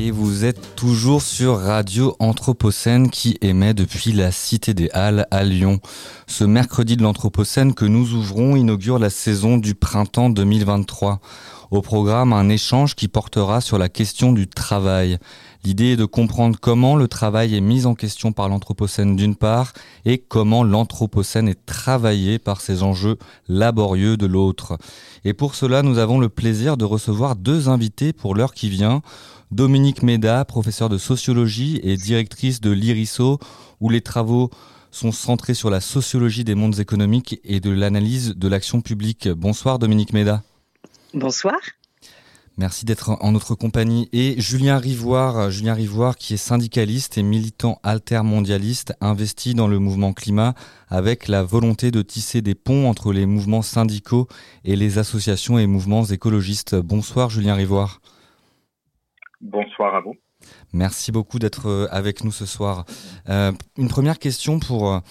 Et vous êtes toujours sur Radio Anthropocène qui émet depuis la Cité des Halles à Lyon. Ce mercredi de l'Anthropocène que nous ouvrons inaugure la saison du printemps 2023. Au programme, un échange qui portera sur la question du travail. L'idée est de comprendre comment le travail est mis en question par l'Anthropocène d'une part et comment l'Anthropocène est travaillé par ces enjeux laborieux de l'autre. Et pour cela, nous avons le plaisir de recevoir deux invités pour l'heure qui vient. Dominique Méda, professeure de sociologie et directrice de l'IRISO, où les travaux sont centrés sur la sociologie des mondes économiques et de l'analyse de l'action publique. Bonsoir Dominique Méda. Bonsoir. Merci d'être en notre compagnie. Et Julien Rivoire, Julien Rivoire qui est syndicaliste et militant altermondialiste, investi dans le mouvement climat avec la volonté de tisser des ponts entre les mouvements syndicaux et les associations et mouvements écologistes. Bonsoir Julien Rivoire. Bonsoir à vous. Merci beaucoup d'être avec nous ce soir. Euh, une première question pour,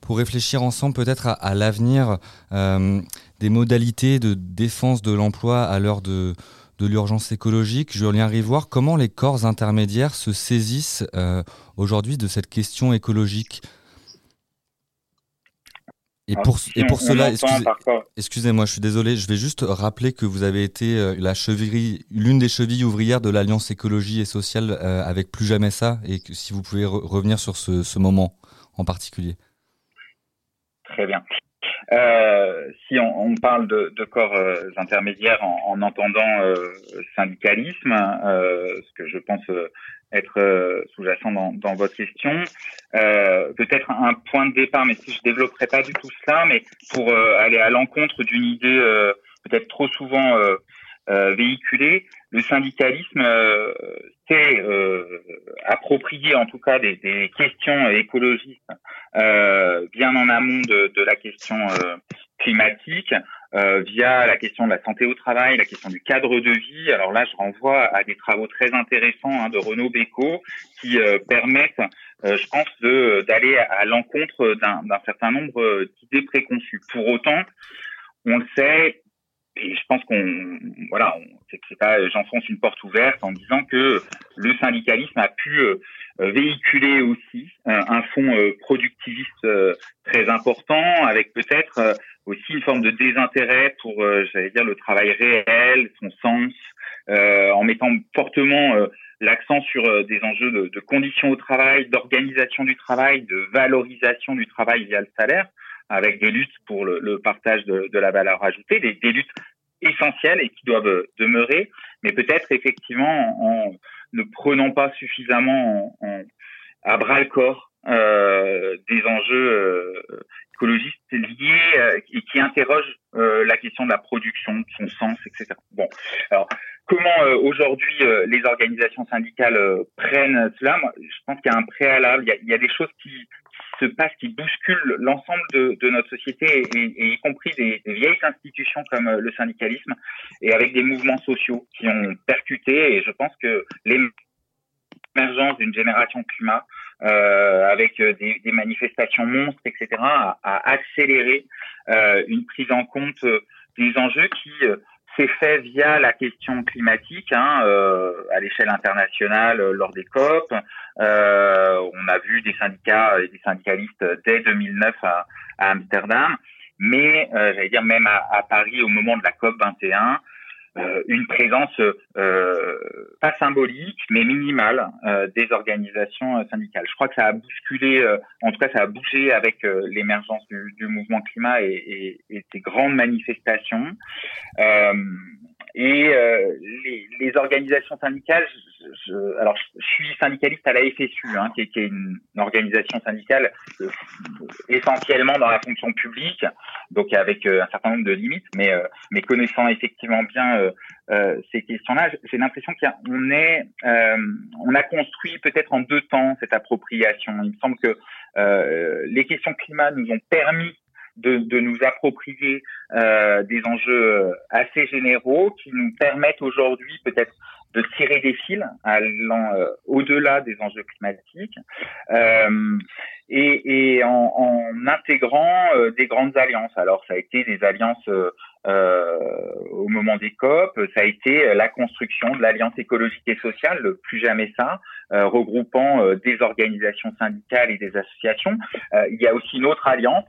pour réfléchir ensemble peut-être à, l'avenir euh, des modalités de défense de l'emploi à l'heure de, l'urgence écologique. Julien Rivoire, comment les corps intermédiaires se saisissent euh, aujourd'hui de cette question écologique et Alors, pour, si et on- pour on cela, entend excusez- excusez-moi, je suis désolé, je vais juste rappeler que vous avez été euh, la cheville, l'une des chevilles ouvrières de l'Alliance écologie et sociale euh, avec Plus Jamais Ça, et que si vous pouvez re- revenir sur ce, ce moment en particulier. Très bien. Euh, si on, on parle de, de corps euh, intermédiaires en, en entendant euh, syndicalisme, euh, ce que je pense euh, être sous-jacent dans, dans votre question, peut-être un point de départ, mais si je développerai pas du tout cela, mais pour aller à l'encontre d'une idée peut-être trop souvent euh, véhiculée, le syndicalisme euh, s'est euh, approprié en tout cas des, des questions écologistes bien en amont de, de la question climatique, euh, via la question de la santé au travail, la question du cadre de vie. Alors là, je renvoie à des travaux très intéressants hein, de Renaud Bécaud qui euh, permettent, euh, je pense, de d'aller à l'encontre d'un d'un certain nombre d'idées préconçues. Pour autant, on le sait, et je pense qu'on voilà, c'est pas j'enfonce une porte ouverte en disant que le syndicalisme a pu euh, euh, véhiculer aussi un fond euh, productiviste très important, avec peut-être aussi une forme de désintérêt pour, j'allais dire, le travail réel, son sens, en mettant fortement l'accent sur des enjeux de, de conditions au travail, d'organisation du travail, de valorisation du travail via le salaire, avec des luttes pour le, le partage de, de la valeur ajoutée, des, des luttes essentielles et qui doivent demeurer, mais peut-être effectivement en ne prenant pas suffisamment en, en- à bras le corps des enjeux euh, écologistes liés euh, et qui interrogent euh, la question de la production, de son sens, etc. Bon, alors comment euh, aujourd'hui euh, les organisations syndicales euh, prennent cela? Moi, Je pense qu'il y a un préalable, il y a, il y a des choses qui, se passent, qui bousculent l'ensemble de, de notre société, et, et y compris des, des vieilles institutions comme euh, le syndicalisme, et avec des mouvements sociaux qui ont percuté. Et je pense que l'émergence d'une génération climat, euh, avec euh, des, des manifestations monstres, etc., a, a accéléré euh, une prise en compte euh, des enjeux qui euh, s'est fait via la question climatique hein, euh, à l'échelle internationale euh, lors des COP. Euh, on a vu des syndicats et des syndicalistes dès 2009 à, à Amsterdam, mais euh, j'allais dire même à, à Paris au moment de la COP 21, euh, une présence euh, pas symbolique mais minimale euh, des organisations euh, syndicales. Je crois que ça a bousculé, euh, en tout cas ça a bougé avec euh, l'émergence du, du mouvement climat et, et, et des grandes manifestations. Et euh, les, les organisations syndicales, je, je- alors je, suis syndicaliste à la FSU, hein, qui, est, qui est une, organisation syndicale euh, essentiellement dans la fonction publique, donc avec euh, un certain nombre de limites, mais, euh, mais connaissant effectivement bien euh, euh, ces questions-là, j'ai l'impression qu'on est, on a construit peut-être en deux temps cette appropriation. Il me semble que les questions climat nous ont permis de, de nous approprier euh, des enjeux assez généraux qui nous permettent aujourd'hui peut-être de tirer des fils allant au-delà des enjeux climatiques et, et en, en, intégrant des grandes alliances. Alors ça a été des alliances euh, au moment des COP, ça a été la construction de l'Alliance écologique et sociale, le plus jamais ça, euh, regroupant euh, des organisations syndicales et des associations. il y a aussi une autre alliance,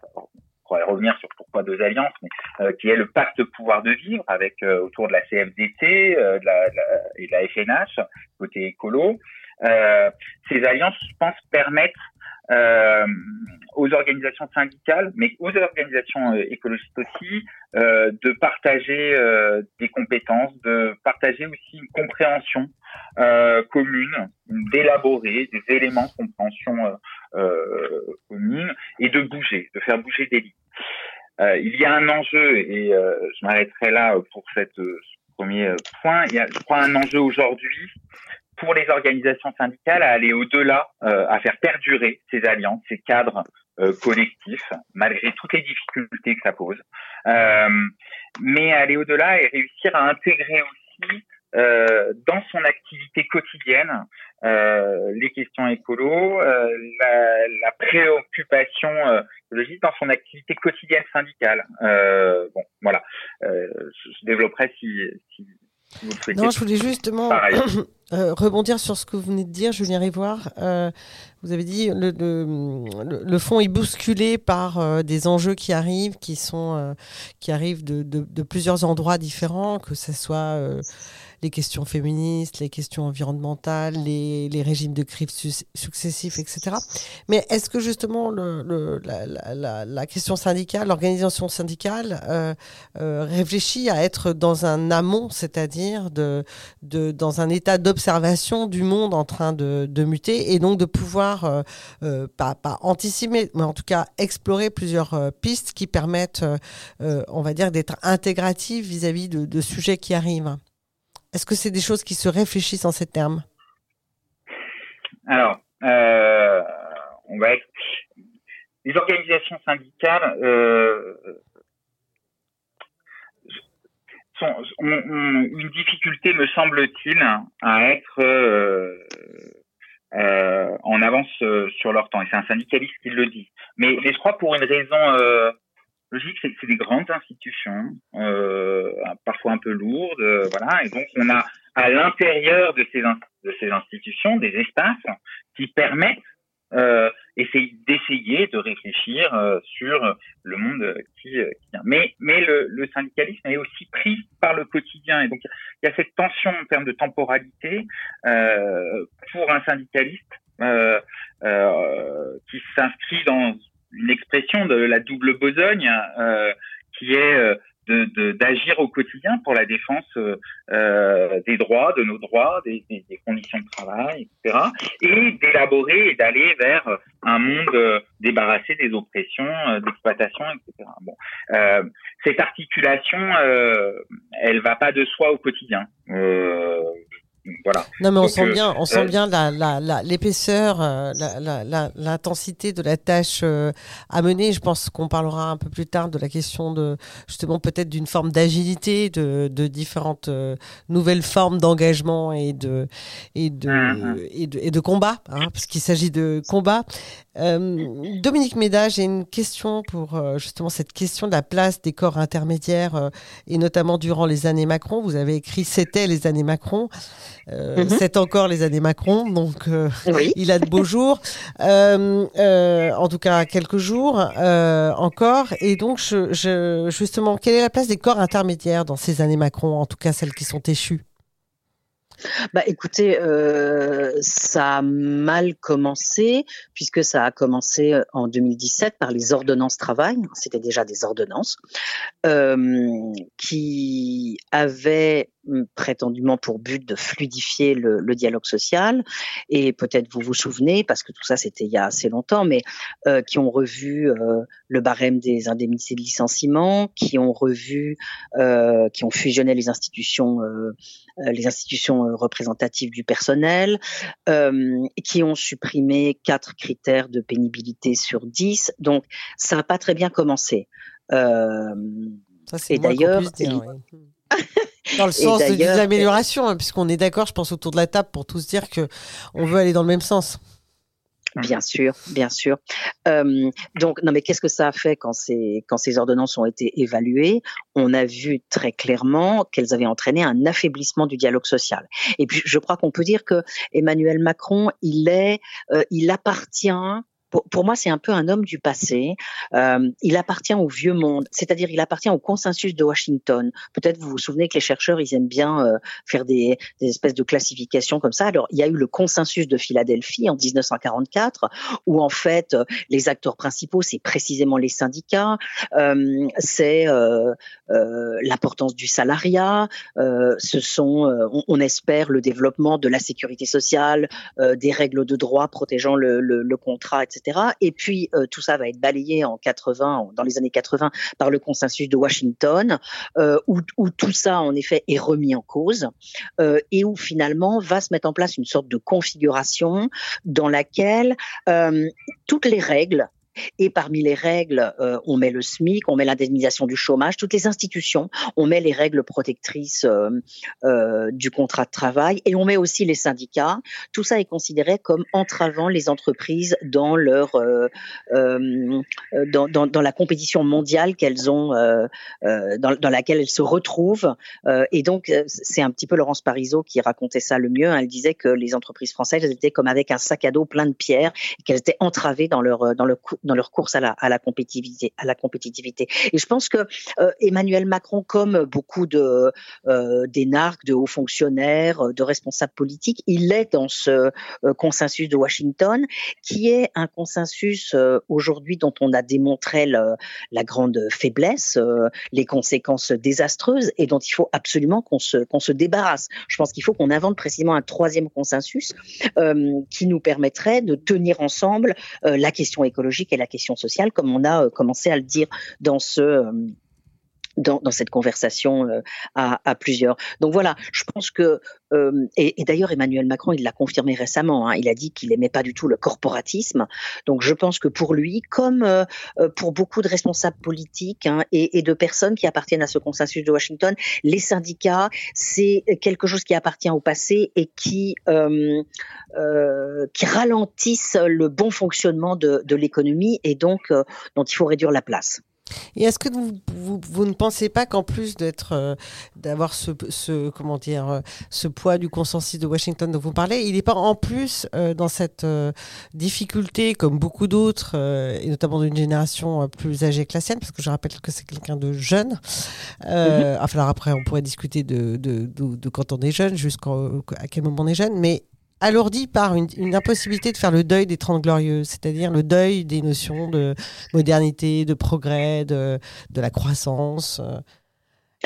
pourrait revenir sur pourquoi deux alliances, mais, qui est le pacte pouvoir de vivre, avec autour de la CFDT de la, et de la FNH, côté écolo. ces alliances, je pense, permettent euh, aux organisations syndicales, mais aux organisations euh, écologistes aussi, euh, de partager euh, des compétences, de partager aussi une compréhension euh, commune, d'élaborer des éléments de compréhension commune et de bouger, de faire bouger des lignes. Il y a un enjeu, et je m'arrêterai là pour cette, ce premier point, il y a, je crois, un enjeu aujourd'hui pour les organisations syndicales à aller au-delà, euh, à faire perdurer ces alliances, ces cadres euh, collectifs, malgré toutes les difficultés que ça pose, euh, mais aller au-delà et réussir à intégrer aussi dans son activité quotidienne les questions écolo, la, la, préoccupation écologique dans son activité quotidienne syndicale. bon, voilà. je développerai si, si, non, je voulais justement euh, rebondir sur ce que vous venez de dire, Julien Rivoire. Euh, vous avez dit le, le, le, fond est bousculé par euh, des enjeux qui arrivent, qui sont qui arrivent de, de, de, plusieurs endroits différents, que ce soit les questions féministes, les questions environnementales, les, les régimes de crise successifs, etc. Mais est-ce que justement le, le, la, la, la, question syndicale, l'organisation syndicale euh, euh, réfléchit à être dans un amont, c'est-à-dire de, de, dans un état d'observation du monde en train de, muter et donc de pouvoir, euh, euh pas, pas anticiper, mais en tout cas explorer plusieurs euh, pistes qui permettent, on va dire, d'être intégratives vis-à-vis de, sujets qui arrivent. Est-ce que c'est des choses qui se réfléchissent en ces termes? Alors, on va les organisations syndicales ont, une difficulté, me semble-t-il, à être euh, euh en avance euh, sur leur temps. Et c'est un syndicaliste qui le dit. Mais, je crois pour une raison logique, c'est que c'est des grandes institutions, parfois un peu lourdes, voilà. Et donc, on a à l'intérieur de ces institutions des espaces qui permettent euh, d'essayer de réfléchir euh, sur le monde qui, qui, vient. Mais, mais le, le, syndicalisme est aussi pris par le quotidien. Et donc, il y a cette tension en termes de temporalité euh, pour un syndicaliste euh, euh, qui s'inscrit dans une expression de la double besogne euh, qui est euh, d'agir au quotidien pour la défense euh, des droits, de nos droits, des, conditions de travail, etc. Et d'élaborer et d'aller vers un monde euh, débarrassé des oppressions, d'exploitation, etc. Bon, euh, cette articulation, elle va pas de soi au quotidien. Voilà. Non, mais on sent bien, on sent bien l'épaisseur, la, l'intensité de la tâche euh, à mener. Je pense qu'on parlera un peu plus tard de la question de justement peut-être d'une forme d'agilité, de, de différentes euh, nouvelles formes d'engagement et de et de, mm-hmm. et de, et de combat, hein, parce qu'il s'agit de combat. Euh, Dominique Méda, j'ai une question pour euh, justement cette question de la place des corps intermédiaires euh, et notamment durant les années Macron. Vous avez écrit C'était les années Macron, mhm. c'est encore les années Macron, donc il a de beaux jours, en tout cas quelques jours encore. Et donc je, je, justement, quelle est la place des corps intermédiaires dans ces années Macron, en tout cas celles qui sont échues? Bah écoutez, euh, ça a mal commencé puisque ça a commencé euh, en 2017 par les ordonnances travail. C'était déjà des ordonnances euh, qui avaient prétendument pour but de fluidifier le, le dialogue social et peut-être vous vous souvenez parce que tout ça c'était il y a assez longtemps mais euh, qui ont revu euh, le barème des indemnités de licenciement qui ont revu euh, qui ont fusionné les institutions les institutions représentatives du personnel, euh, qui ont supprimé quatre critères de pénibilité sur dix. Donc, ça n'a pas très bien commencé. Euh, et d'ailleurs, Dans le sens des améliorations, hein, puisqu'on est d'accord, je pense, autour de la table pour tous dire que on veut aller dans le même sens. Bien sûr, bien sûr. Euh, donc, non, mais qu'est-ce que ça a fait quand ces, quand ces ordonnances ont été évaluées? On a vu très clairement qu'elles avaient entraîné un affaiblissement du dialogue social. Et puis, je crois qu'on peut dire que Emmanuel Macron, il est, euh, il appartient pour, moi, c'est un peu un homme du passé. Euh, il appartient au vieux monde, c'est-à-dire il appartient au consensus de Washington. Peut-être vous vous souvenez que les chercheurs, ils aiment bien euh, faire des, espèces de classifications comme ça. Alors, il y a eu le consensus de Philadelphie en 1944, où en fait, euh, les acteurs principaux, c'est précisément les syndicats, c'est l'importance du salariat, ce sont, on, espère, le développement de la sécurité sociale, des règles de droit protégeant le contrat, etc. Et puis euh, tout ça va être balayé en 80, dans les années 80, par le consensus de Washington, euh, où, tout ça en effet est remis en cause euh, et où finalement va se mettre en place une sorte de configuration dans laquelle toutes les règles et parmi les règles, euh, on met le SMIC, on met l'indemnisation du chômage, toutes les institutions, on met les règles protectrices euh, euh, du contrat de travail et on met aussi les syndicats. Tout ça est considéré comme entravant les entreprises dans leur dans, la compétition mondiale qu'elles ont, dans, laquelle elles se retrouvent. et donc, c'est un petit peu Laurence Parisot qui racontait ça le mieux. Elle disait que les entreprises françaises étaient comme avec un sac à dos plein de pierres, qu'elles étaient entravées dans leur dans le dans leur course à la, à la compétitivité, à la compétitivité. Et je pense que euh, Emmanuel Macron, comme beaucoup de euh, d'énarques, de hauts fonctionnaires, euh, de responsables politiques, il est dans ce euh, consensus de Washington, qui est un consensus aujourd'hui dont on a démontré le, la grande faiblesse, les conséquences désastreuses, et dont il faut absolument qu'on se qu'on se débarrasse. Je pense qu'il faut qu'on invente précisément un troisième consensus qui nous permettrait de tenir ensemble la question écologique et la question sociale, comme on a euh, commencé à le dire dans ce euh, dans, dans, cette conversation euh, à, à, plusieurs. Donc voilà, je pense que euh, et, et d'ailleurs Emmanuel Macron il l'a confirmé récemment. Hein, il a dit qu'il aimait pas du tout le corporatisme. Donc je pense que pour lui, comme euh, pour beaucoup de responsables politiques hein, et, et, de personnes qui appartiennent à ce consensus de Washington, les syndicats c'est quelque chose qui appartient au passé et qui qui ralentissent le bon fonctionnement de, de l'économie et donc dont il faut réduire la place. Et est-ce que vous, vous, ne pensez pas qu'en plus d'être, euh, d'avoir ce, ce, comment dire, euh, ce poids du consensus de Washington dont vous parlez, il n'est pas en plus euh, dans cette difficulté, comme beaucoup d'autres, et notamment d'une génération plus âgée que la sienne, parce que je rappelle que c'est quelqu'un de jeune. Mm-hmm. Enfin, alors après, on pourrait discuter de, de, de, de quand on est jeune, jusqu'à quel moment on est jeune, mais alourdi par une, impossibilité de faire le deuil des Trente Glorieuses, c'est-à-dire le deuil des notions de modernité, de progrès, de, de la croissance.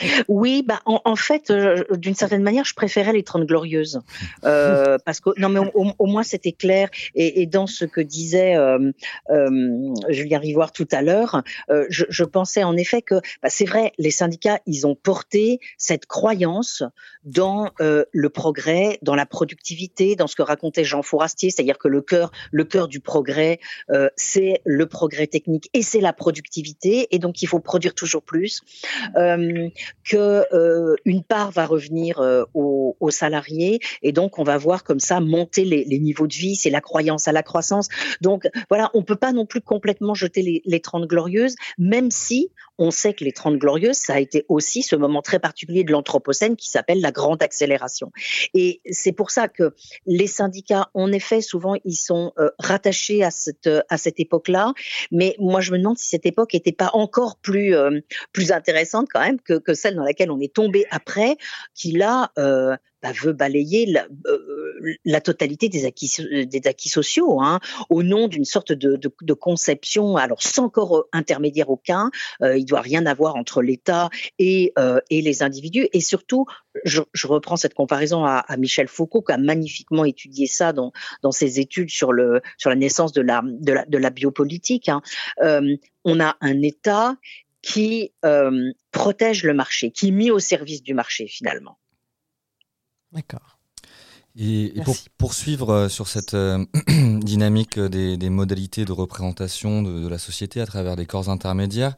Euh, oui, bah en, fait, euh, d'une certaine manière, je préférais les Trente Glorieuses. Euh, parce que non, mais au, moins c'était clair. Et, et, dans ce que disait euh, euh Julien Rivoire tout à l'heure, euh, je, je, pensais en effet que bah, c'est vrai, les syndicats, ils ont porté cette croyance dans le progrès, dans la productivité, dans ce que racontait Jean Fourastier, c'est-à-dire que le cœur, le cœur du progrès, c'est le progrès technique et c'est la productivité, et donc il faut produire toujours plus que euh, une part va revenir euh, aux, salariés et donc on va voir comme ça monter les, les niveaux de vie, c'est la croyance à la croissance. Donc voilà, on peut pas non plus complètement jeter les, les 30 glorieuses, même si on sait que les 30 glorieuses, ça a été aussi ce moment très particulier de l'Anthropocène qui s'appelle la grande accélération. Et c'est pour ça que les syndicats, en effet, souvent, ils sont euh, rattachés à cette, à cette époque-là. Mais moi, je me demande si cette époque n'était pas encore plus, euh, plus intéressante quand même que, que celle dans laquelle on est tombé après, qui là, euh, bah, veut balayer la, euh, la, totalité des acquis, des acquis sociaux, hein, au nom d'une sorte de, de, de, conception, alors sans corps intermédiaire aucun, euh, il doit rien avoir entre l'État et, euh, et les individus, et surtout, je, je reprends cette comparaison à, à, Michel Foucault, qui a magnifiquement étudié ça dans, dans ses études sur, le, sur la naissance de la, de la, de la biopolitique. Hein. Euh, on a un État qui euh, protège le marché, qui est mis au service du marché finalement. D'accord. Et, pour poursuivre euh, sur cette euh, dynamique des, modalités de représentation de, la société à travers des corps intermédiaires.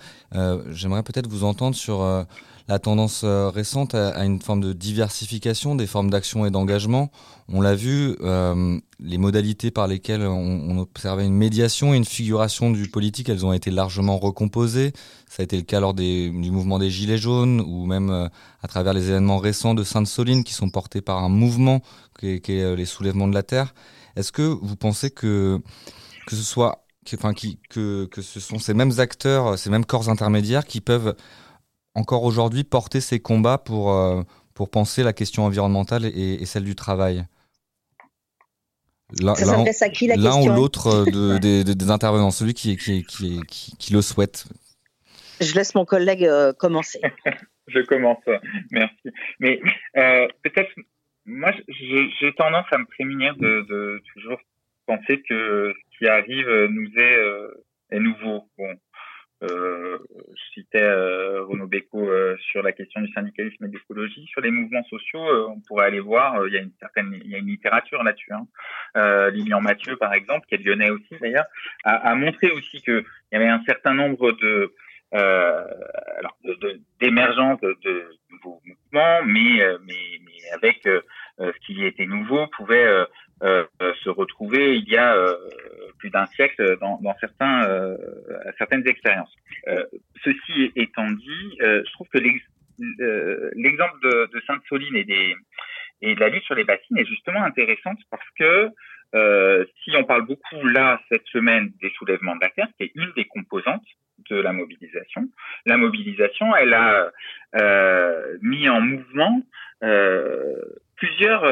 J'aimerais peut-être vous entendre sur la tendance euh, récente à, une forme de diversification des formes d'action et d'engagement. On l'a vu, euh, les modalités par lesquelles on, observait une médiation et une figuration du politique, elles ont été largement recomposées. Ça a été le cas lors du mouvement des Gilets jaunes ou même euh, à travers les événements récents de Sainte-Soline qui sont portés par un mouvement qui est, les soulèvements de la terre. Est-ce que vous pensez que, que ce soit enfin, qui, que, que ce sont ces mêmes acteurs, ces mêmes corps intermédiaires qui peuvent encore aujourd'hui porter ces combats pour, euh, pour penser la question environnementale et, celle du travail? L'un ou l'autre euh, des, intervenants, celui qui, qui, qui, qui, le souhaite. Je laisse mon collègue euh, commencer. Je commence, merci. Mais peut-être, moi, j'ai tendance à me prémunir de, de, toujours penser que ce qui arrive nous est, est nouveau. Bon, euh, je citais euh, Renaud Béco euh, sur la question du syndicalisme et de l'écologie. Sur les mouvements sociaux, euh, on pourrait aller voir, il y a une certaine, il y a une littérature là-dessus. Hein. Lilian Mathieu, par exemple, qui est lyonnais aussi d'ailleurs, a, a, montré aussi qu'il y avait un certain nombre de alors d'émergence de, de, nouveaux mouvements, mais, mais, mais avec ce qui était nouveau pouvait se retrouver il y a plus d'un siècle dans, dans certains, euh, certaines expériences. Euh, ceci étant dit, euh, je trouve que l'exemple de, de Sainte-Soline et, des, et de la lutte sur les bassines est justement intéressante parce que euh, si on parle beaucoup là cette semaine des soulèvements de la terre, qui est une des composantes de la mobilisation, la mobilisation, elle a euh, mis en mouvement euh, plusieurs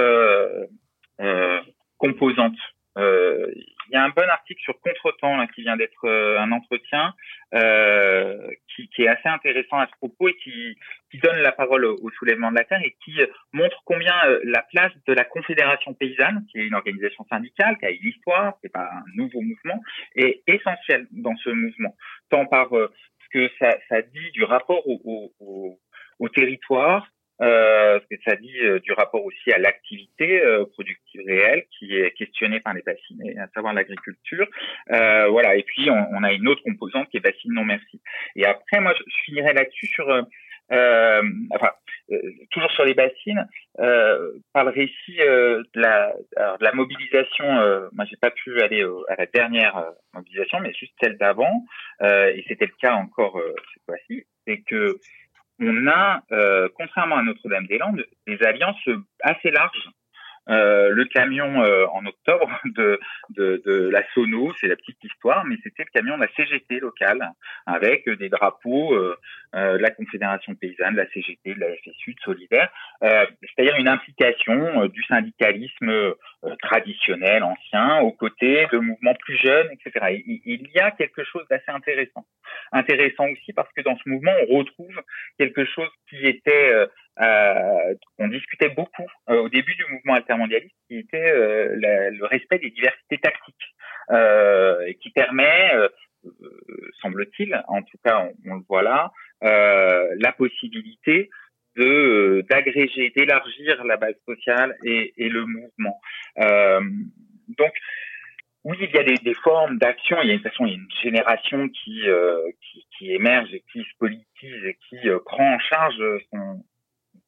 composantes. Euh, il y a un bon article sur Contretemps qui vient d'être euh, un entretien euh, qui, qui, est assez intéressant à ce propos et qui, qui donne la parole au, soulèvement de la terre et qui montre combien la place de la Confédération paysanne, qui est une organisation syndicale, qui a une histoire, c'est pas un nouveau mouvement, est essentielle dans ce mouvement, tant par ce que ça, ça dit du rapport au, au, au territoire, euh, ce que ça dit euh, du rapport aussi à l'activité euh, productive réelle qui est questionnée par les vaccinés, à savoir l'agriculture. Euh, voilà. Et puis on, on, a une autre composante qui est vaccine non merci. Et après, moi, je, finirai là-dessus sur, euh, enfin, toujours sur les bassines, par le récit de la, alors, de la mobilisation. moi, j'ai pas pu aller à la dernière mobilisation, mais juste celle d'avant, et c'était le cas encore cette fois-ci, c'est que on a, euh, contrairement à Notre-Dame-des-Landes, des alliances assez larges. Euh, le camion euh, en octobre de, de, de la Sono, c'est la petite histoire, mais c'était le camion de la CGT locale avec des drapeaux euh, de la Confédération paysanne, de la CGT, de la FSU, de Solidaire, c'est-à-dire une implication du syndicalisme traditionnel, ancien, aux côtés de mouvements plus jeunes, etc. il, y a quelque chose d'assez intéressant. Intéressant aussi parce que dans ce mouvement, on retrouve quelque chose qui était euh, on discutait beaucoup euh, au début du mouvement altermondialiste, qui était euh, le respect des diversités tactiques, qui permet, semble-t-il, en tout cas on, le voit là, la possibilité de d'agréger, d'élargir la base sociale et, et le mouvement. donc oui, il y a des, des formes d'action. Il y a une façon, il y a une génération qui, qui, qui émerge et qui se politise et qui prend en charge son,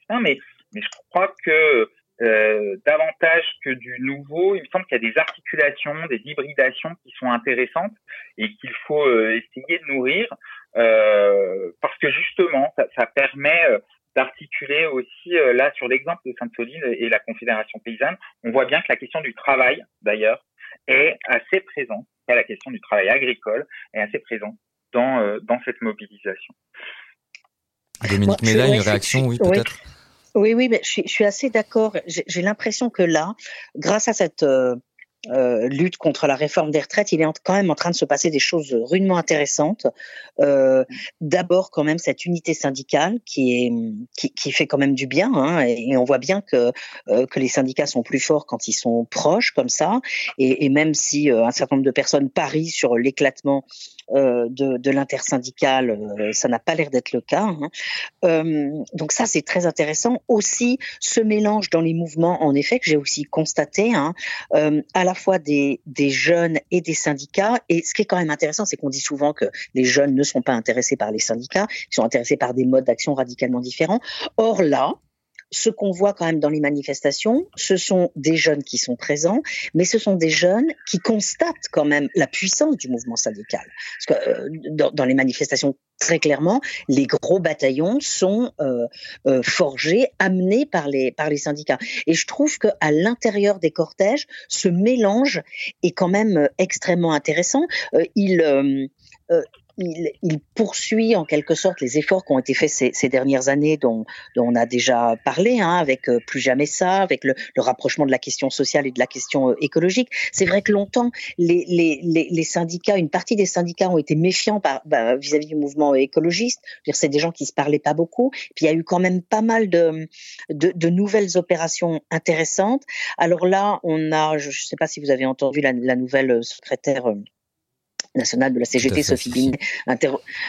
mais, mais je crois que euh, davantage que du nouveau, il me semble qu'il y a des articulations, des hybridations qui sont intéressantes et qu'il faut euh, essayer de nourrir euh, parce que justement, ça, ça permet euh, d'articuler aussi, euh, là sur l'exemple de Sainte-Soline et la Confédération paysanne, on voit bien que la question du travail, d'ailleurs, est assez présente, la question du travail agricole est assez présente dans, dans cette mobilisation. Dominique Méla, une réaction, oui, peut-être? oui, oui, mais je suis, je suis assez d'accord. J'ai l'impression que là, grâce à cette euh, lutte contre la réforme des retraites, il est quand même en train de se passer des choses rudement intéressantes. Euh, D'abord, quand même, cette unité syndicale qui est qui, qui fait quand même du bien, hein, et, on voit bien que euh, que les syndicats sont plus forts quand ils sont proches comme ça, et, et même si euh, un certain nombre de personnes parient sur l'éclatement euh, de, de l'intersyndicale, euh, ça n'a pas l'air d'être le cas. Hein. Donc ça, c'est très intéressant. Aussi, ce mélange dans les mouvements, en effet, que j'ai aussi constaté, hein, à la fois des, des jeunes et des syndicats. Et ce qui est quand même intéressant, c'est qu'on dit souvent que les jeunes ne sont pas intéressés par les syndicats, ils sont intéressés par des modes d'action radicalement différents. Or là, ce qu'on voit quand même dans les manifestations, ce sont des jeunes qui sont présents, mais ce sont des jeunes qui constatent quand même la puissance du mouvement syndical. Parce que euh, dans, les manifestations, très clairement, les gros bataillons sont euh, euh, forgés, amenés par les par les syndicats. Et je trouve que à l'intérieur des cortèges, ce mélange est quand même extrêmement intéressant. il il, poursuit en quelque sorte les efforts qui ont été faits ces, dernières années, dont, on a déjà parlé, hein, avec euh, plus jamais ça, avec le, rapprochement de la question sociale et de la question euh, écologique. C'est vrai que longtemps, les, syndicats, une partie des syndicats ont été méfiants bah, vis-à-vis du mouvement écologiste. C'est des gens qui se parlaient pas beaucoup. Puis il y a eu quand même pas mal de, de, nouvelles opérations intéressantes. Alors là, on a, je ne sais pas si vous avez entendu la, la nouvelle secrétaire euh, nationale de la CGT, Sophie Binet,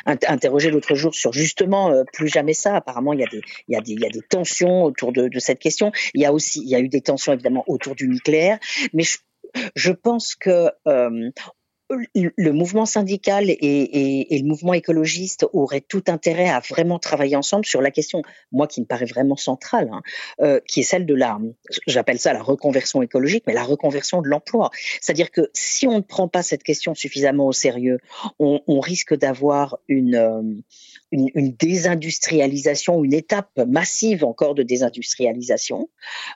interrogée l'autre jour sur justement euh, plus jamais ça. Apparemment, il y a des, il y a des, il y a des tensions autour de, de, cette question. Il y a aussi, il y a eu des tensions évidemment autour du nucléaire, mais je, je pense que euh, le mouvement syndical et, le mouvement écologiste auraient tout intérêt à vraiment travailler ensemble sur la question, moi qui me paraît vraiment centrale, hein, euh, qui est celle de la, j'appelle ça la reconversion écologique, mais la reconversion de l'emploi. C'est-à-dire que si on ne prend pas cette question suffisamment au sérieux, on, risque d'avoir une, euh, une, désindustrialisation, une étape massive encore de désindustrialisation.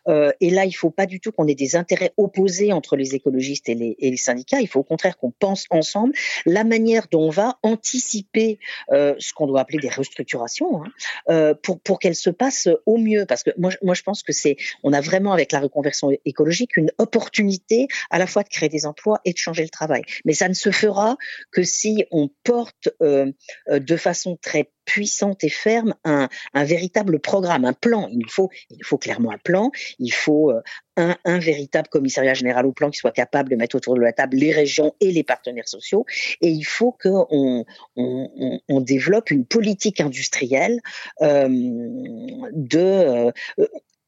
Euh, et là, il ne faut pas du tout qu'on ait des intérêts opposés entre les écologistes et les, syndicats. Il faut au contraire qu'on pense ensemble la manière dont on va anticiper euh, ce qu'on doit appeler des restructurations hein, euh, pour, qu'elles se passent au mieux. Parce que moi, moi je pense que c'est, on a vraiment avec la reconversion écologique une opportunité à la fois de créer des emplois et de changer le travail. Mais ça ne se fera que si on porte de façon très puissante et ferme un, véritable programme, un plan. Il faut, il faut clairement un plan. Il faut euh, un, véritable commissariat général au plan qui soit capable de mettre autour de la table les régions et les partenaires sociaux. Et il faut qu'on on, développe une politique industrielle euh, de euh,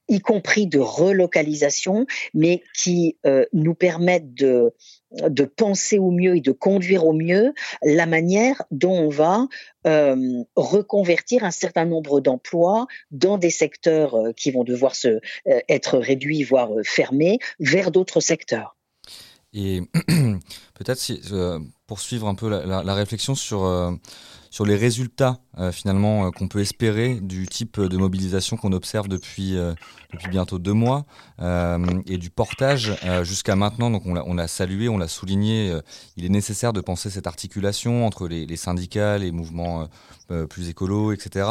y compris de relocalisation, mais qui nous permettent de penser au mieux et de conduire au mieux la manière dont on va euh, reconvertir un certain nombre d'emplois dans des secteurs euh, qui vont devoir se, euh, être réduits, voire fermés, vers d'autres secteurs. Et peut-être poursuivre un peu la réflexion sur sur les résultats euh, finalement euh, qu'on peut espérer du type de mobilisation qu'on observe depuis, euh, bientôt deux mois et du portage jusqu'à maintenant. Donc on l'a salué, on l'a souligné. il est nécessaire de penser cette articulation entre les, les syndicats, les mouvements plus écolos, etc.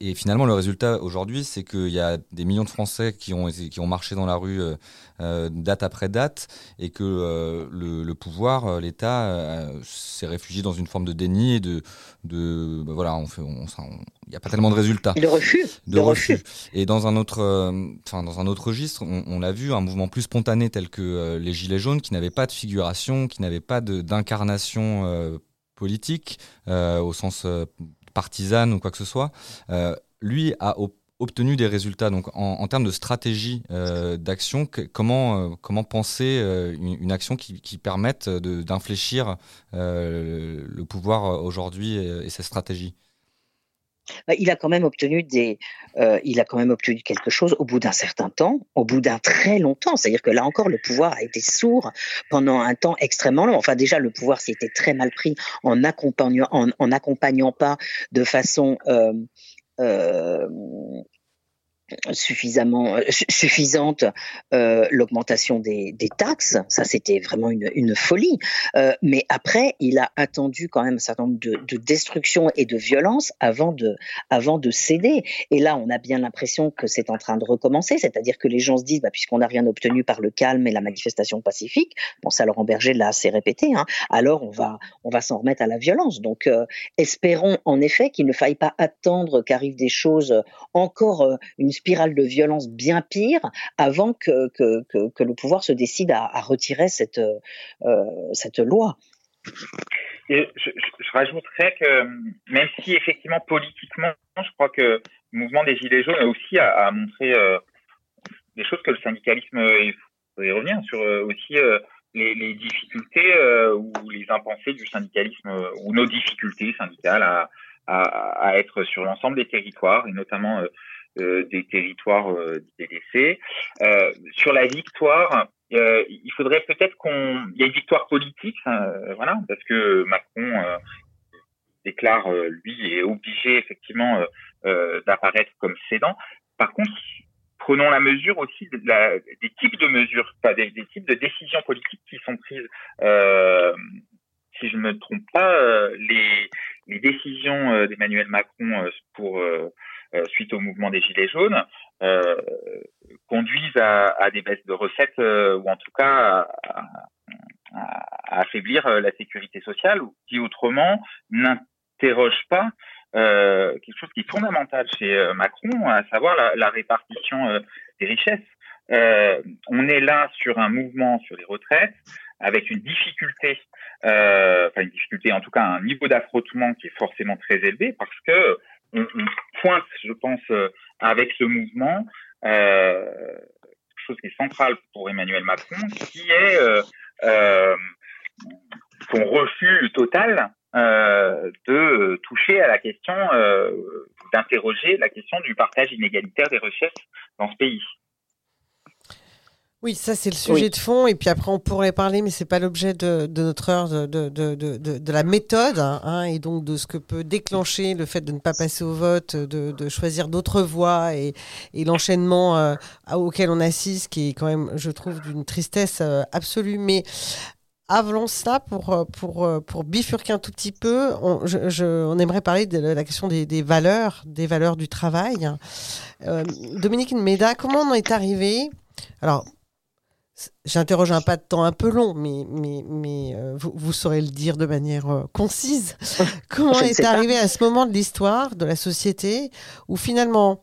Et finalement, le résultat aujourd'hui, c'est qu'il y a des millions de Français qui ont, qui ont marché dans la rue euh, euh, date après date et que euh, le, pouvoir, l'État, s'est réfugié dans une forme de déni et de. de bah voilà, on fait, il n'y a pas tellement de résultats. De refus. De, refus. Et dans un autre, enfin, dans un autre registre, on, on l'a vu, un mouvement plus spontané tel que les Gilets jaunes, qui n'avait pas de figuration, qui n'avait pas d'incarnation politique au sens partisane ou quoi que ce soit, euh, lui a obtenu des résultats. Donc, en, termes de stratégie euh, d'action, comment, euh, comment penser une, action qui, permette d'infléchir le pouvoir aujourd'hui et, ses stratégies il a quand même obtenu des, il a quand même obtenu quelque chose au bout d'un certain temps, au bout d'un très long temps. C'est-à-dire que là encore, le pouvoir a été sourd pendant un temps extrêmement long. Enfin, déjà, le pouvoir s'était très mal pris en accompagnant, en, en accompagnant pas de façon euh, euh, suffisamment euh, suffisante euh, l'augmentation des, taxes. Ça c'était vraiment une, folie. Euh, mais après il a attendu quand même un certain nombre de, de destructions et de violences avant de avant de céder. Et là on a bien l'impression que c'est en train de recommencer. C'est-à-dire que les gens se disent bah, puisqu'on n'a rien obtenu par le calme et la manifestation pacifique bon ça Laurent Berger l'a assez répété hein, alors on va on va s'en remettre à la violence. Donc espérons en effet qu'il ne faille pas attendre qu'arrivent des choses encore une spirale de violence bien pire avant que, que, le pouvoir se décide à, retirer cette, euh, cette loi. Et je, rajouterais que même si effectivement politiquement, je crois que le mouvement des Gilets jaunes aussi a, montré euh, des choses que le syndicalisme est y revenir sur aussi les, difficultés ou les impensés du syndicalisme ou nos difficultés syndicales à, à, être sur l'ensemble des territoires et notamment des territoires délaissés. sur la victoire, il faudrait peut-être qu'on, y a une victoire politique, hein, voilà, parce que Macron déclare lui est obligé effectivement d'apparaître comme cédant. Par contre, prenons la mesure aussi des types de mesures, pas des, types de décisions politiques qui sont prises. Euh, si je me trompe pas, euh, les, décisions euh, d'Emmanuel Macron pour suite au mouvement des Gilets jaunes conduisent à, des baisses de recettes ou en tout cas à, à affaiblir la sécurité sociale, ou qui autrement n'interrogent pas euh, quelque chose qui est fondamental chez euh, Macron, à savoir la, la répartition euh, des richesses. Euh, on est là sur un mouvement sur les retraites avec une difficulté, enfin une difficulté, en tout cas un niveau d'affrontement qui est forcément très élevé parce que on, on pointe, je pense, avec ce mouvement quelque chose qui est central pour Emmanuel Macron, qui est son refus total euh, de toucher à la question, euh, d'interroger la question du partage inégalitaire des richesses dans ce pays. Oui, ça c'est le sujet de fond. Et puis après, on pourrait parler, mais c'est pas l'objet de, notre heure, de, de, de la méthode, hein, et donc de ce que peut déclencher le fait de ne pas passer au vote, de, choisir d'autres voies et, et l'enchaînement euh, auquel on assiste, qui est quand même, je trouve, d'une tristesse absolue. Mais avant cela, pour, euh, pour, euh, pour bifurquer un tout petit peu, on, on aimerait parler de la question des, des, valeurs, des valeurs du travail. Euh, Dominique Meda, comment on est arrivé Alors, j'interroge un pas de temps un peu long, mais, mais, mais vous, vous, saurez le dire de manière concise. comment est arrivé à ce moment de l'histoire, de la société, où finalement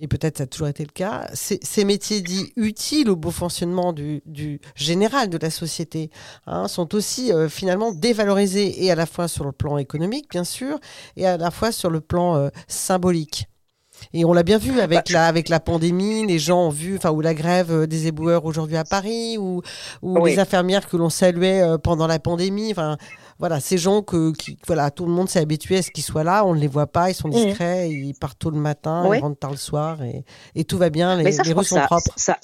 et peut-être ça a toujours été le cas, ces métiers dits utiles au beau fonctionnement du, général de la société hein, sont aussi euh, finalement dévalorisés et à la fois sur le plan économique, bien sûr, et à la fois sur le plan euh, symbolique. Et on l'a bien vu avec bah, la avec la pandémie, les gens ont vu, enfin ou la grève euh, des éboueurs aujourd'hui à Paris, ou ou les infirmières que l'on saluait pendant la pandémie. Enfin, voilà, ces gens que qui, voilà, tout le monde s'est habitué à ce qu'ils soient là, on ne les voit pas, ils sont mmh. discrets, ils partent tôt le matin, ils rentrent tard le soir et, et tout va bien, les, les rues sont propres. Ça,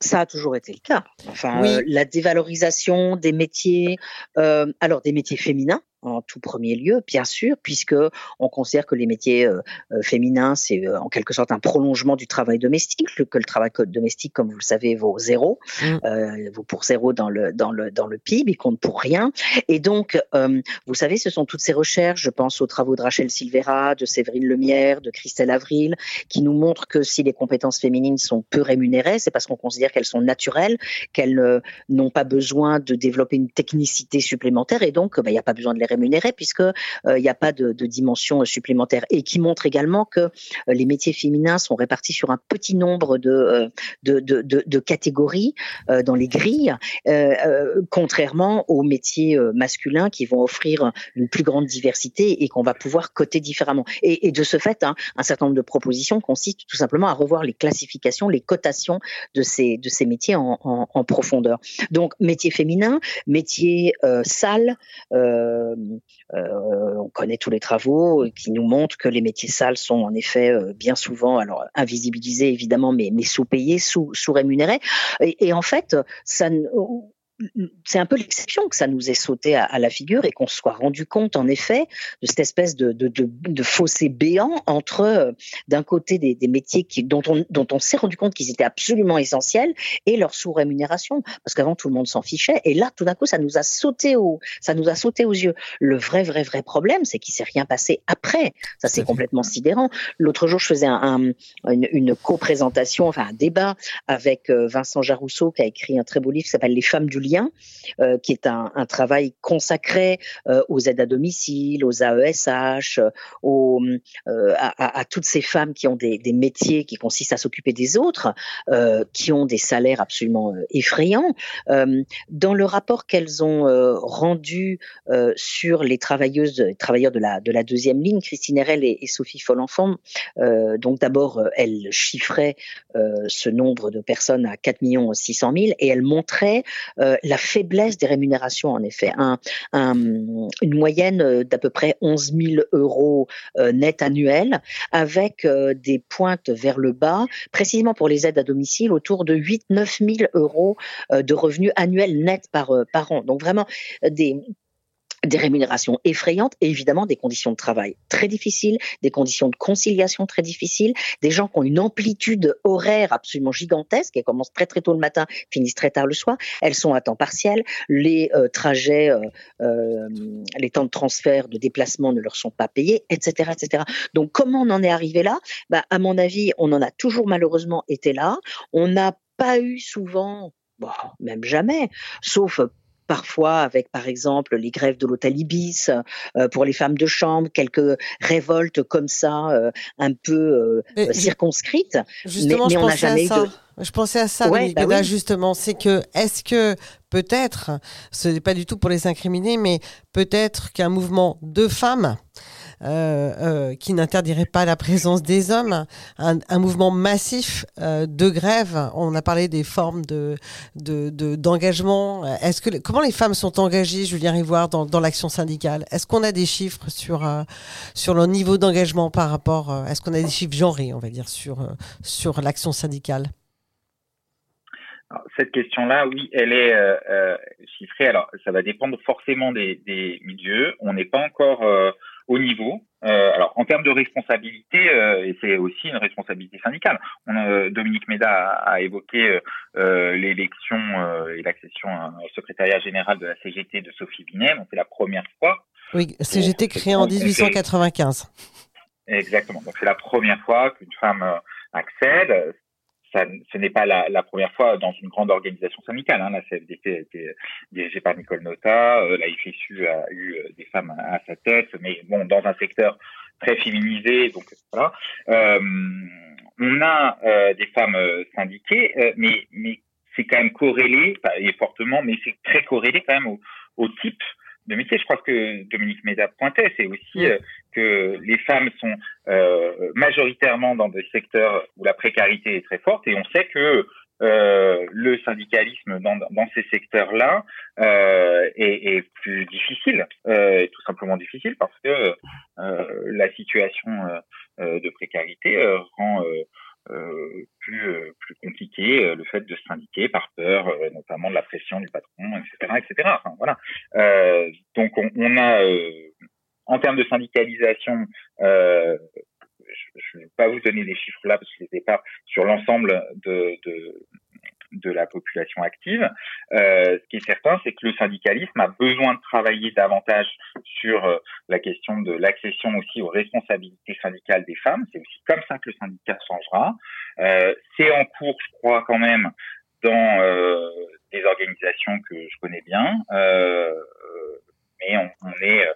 ça a toujours été le cas. Enfin, euh, la dévalorisation des métiers, euh, alors des métiers féminins, en tout premier lieu, bien sûr, puisque on considère que les métiers euh, euh, féminins, c'est euh, en quelque sorte un prolongement du travail domestique, que le travail domestique, comme vous le savez, vaut zéro, mmh. vaut pour zéro dans le dans le dans le PIB, il compte pour rien. Et donc, vous savez, ce sont toutes ces recherches. Je pense aux travaux de Rachel Silvera, de Séverine Lemierre, de Christelle Avril, qui nous montrent que si les compétences féminines sont peu rémunérées, c'est parce qu'on considère qu'elles sont naturelles, qu'elles n'ont pas besoin de développer une technicité supplémentaire, et donc, bah, il n'y a pas besoin de les rémunérés puisque euh, il n'y a pas de, dimension supplémentaire et qui montre également que euh, les métiers féminins sont répartis sur un petit nombre de euh, de, de, catégories dans les grilles, contrairement aux métiers masculins qui vont offrir une plus grande diversité et qu'on va pouvoir coter différemment. Et, de ce fait, hein, un certain nombre de propositions consistent tout simplement à revoir les classifications, les cotations de ces de ces métiers en, en, profondeur. Donc métiers féminins, métiers sales, euh, on connaît tous les travaux qui nous montrent que les métiers sales sont en effet euh, bien souvent, alors invisibilisés évidemment, mais, mais sous-payés, sous-rémunérés. et, en fait, ça, c'est un peu l'exception que ça nous ait sauté à, la figure et qu'on se soit rendu compte en effet de cette espèce de, de, de, de fossé béant entre euh, d'un côté des, des, métiers qui, dont on, dont on s'est rendu compte qu'ils étaient absolument essentiels et leur sous-rémunération parce qu'avant tout le monde s'en fichait et là tout d'un coup ça nous a sauté au ça nous a sauté aux yeux. Le vrai vrai vrai problème c'est qu'il s'est rien passé après. Ça c'est complètement sidérant. L'autre jour je faisais un, une, une co-présentation enfin un débat avec euh, Vincent Jarousseau qui a écrit un très beau livre qui s'appelle Les femmes du lien, qui est un, travail consacré aux aides à domicile, aux AESH, aux, à, toutes ces femmes qui ont des, métiers qui consistent à s'occuper des autres, qui ont des salaires absolument effrayants. dans le rapport qu'elles ont rendu sur les travailleuses, travailleurs de la de la deuxième ligne, Christine Herel et, et Sophie Follenfant, donc d'abord elles chiffraient ce nombre de personnes à 4 600 000 et elle montrait euh, la faiblesse des rémunérations en effet. Un, une moyenne d'à peu près 11 000 euros euh, net annuels avec euh, des pointes vers le bas, précisément pour les aides à domicile, autour de 8-9 000 euros de revenus annuels nets par, par an. Donc vraiment des des rémunérations effrayantes et évidemment des conditions de travail très difficiles, des conditions de conciliation très difficiles, des gens qui ont une amplitude horaire absolument gigantesque, elles commencent très très tôt le matin, finissent très tard le soir, elles sont à temps partiel, les euh, trajets, euh, euh, les temps de transfert, de déplacement ne leur sont pas payés, etc. etc. Donc comment on en est arrivé là? Bah, À mon avis, on en a toujours malheureusement été là. On n'a pas eu souvent Bon, même jamais, sauf parfois avec par exemple les grèves de l'hôtel Ibis euh, pour les femmes de chambre, quelques révoltes comme ça, euh, un peu euh, circonscrites. Justement, mais, je on n'a jamais eu Je pensais à ça, bah justement. C'est que, est-ce que peut-être, ce n'est pas du tout pour les incriminer, mais peut-être qu'un mouvement de femmes euh, euh, qui n'interdirait pas la présence des hommes, un, mouvement massif euh, de grève. On a parlé des formes de, d'engagement. Est-ce que comment les femmes sont engagées, Julien Rivoire, dans, dans l'action syndicale? Est-ce qu'on a des chiffres sur sur leur niveau d'engagement par rapport Est-ce qu'on a des chiffres genrés, on va dire, sur sur l'action syndicale? Cette question-là, oui, elle est chiffrée. Alors, ça va dépendre forcément des, des milieux. On n'est pas encore au niveau. Euh, alors, en termes de responsabilité, euh, et c'est aussi une responsabilité syndicale. On, euh, Dominique Méda a, a évoqué euh, l'élection et l'accession au secrétariat général de la CGT de Sophie Binet. c'est la première fois. Oui, CGT créée en 1895. Exactement. Donc, c'est la première fois qu'une femme accède ça, ce n'est pas la, la, première fois dans une grande organisation syndicale. Hein. La CFDT a été dirigée par Nicole Nota, euh, la FSU a eu euh, des femmes à, sa tête, mais bon, dans un secteur très féminisé, donc voilà. Euh, on a euh, des femmes syndiquées, mais, mais c'est quand même corrélé, et fortement, mais c'est très corrélé quand même au, au type de métier. Je crois que Dominique Méda pointait, c'est aussi euh, que les femmes sont euh, majoritairement dans des secteurs où la précarité est très forte et on sait que euh, le syndicalisme dans, dans ces secteurs-là euh, est, est, plus difficile, euh, tout simplement difficile parce que la situation de précarité rend euh, plus euh, plus compliqué euh, le fait de se syndiquer par peur notamment de la pression du patron etc etc enfin voilà. Donc on, on a en termes de syndicalisation euh, je ne vais pas vous donner des chiffres là parce que je les ai pas sur l'ensemble de, de, de la population active. Euh, ce qui est certain, c'est que le syndicalisme a besoin de travailler davantage sur euh, la question de l'accession aussi aux responsabilités syndicales des femmes. C'est aussi comme ça que le syndicat changera. Euh, c'est en cours, je crois quand même, dans euh, des organisations que je connais bien, euh, mais on, on est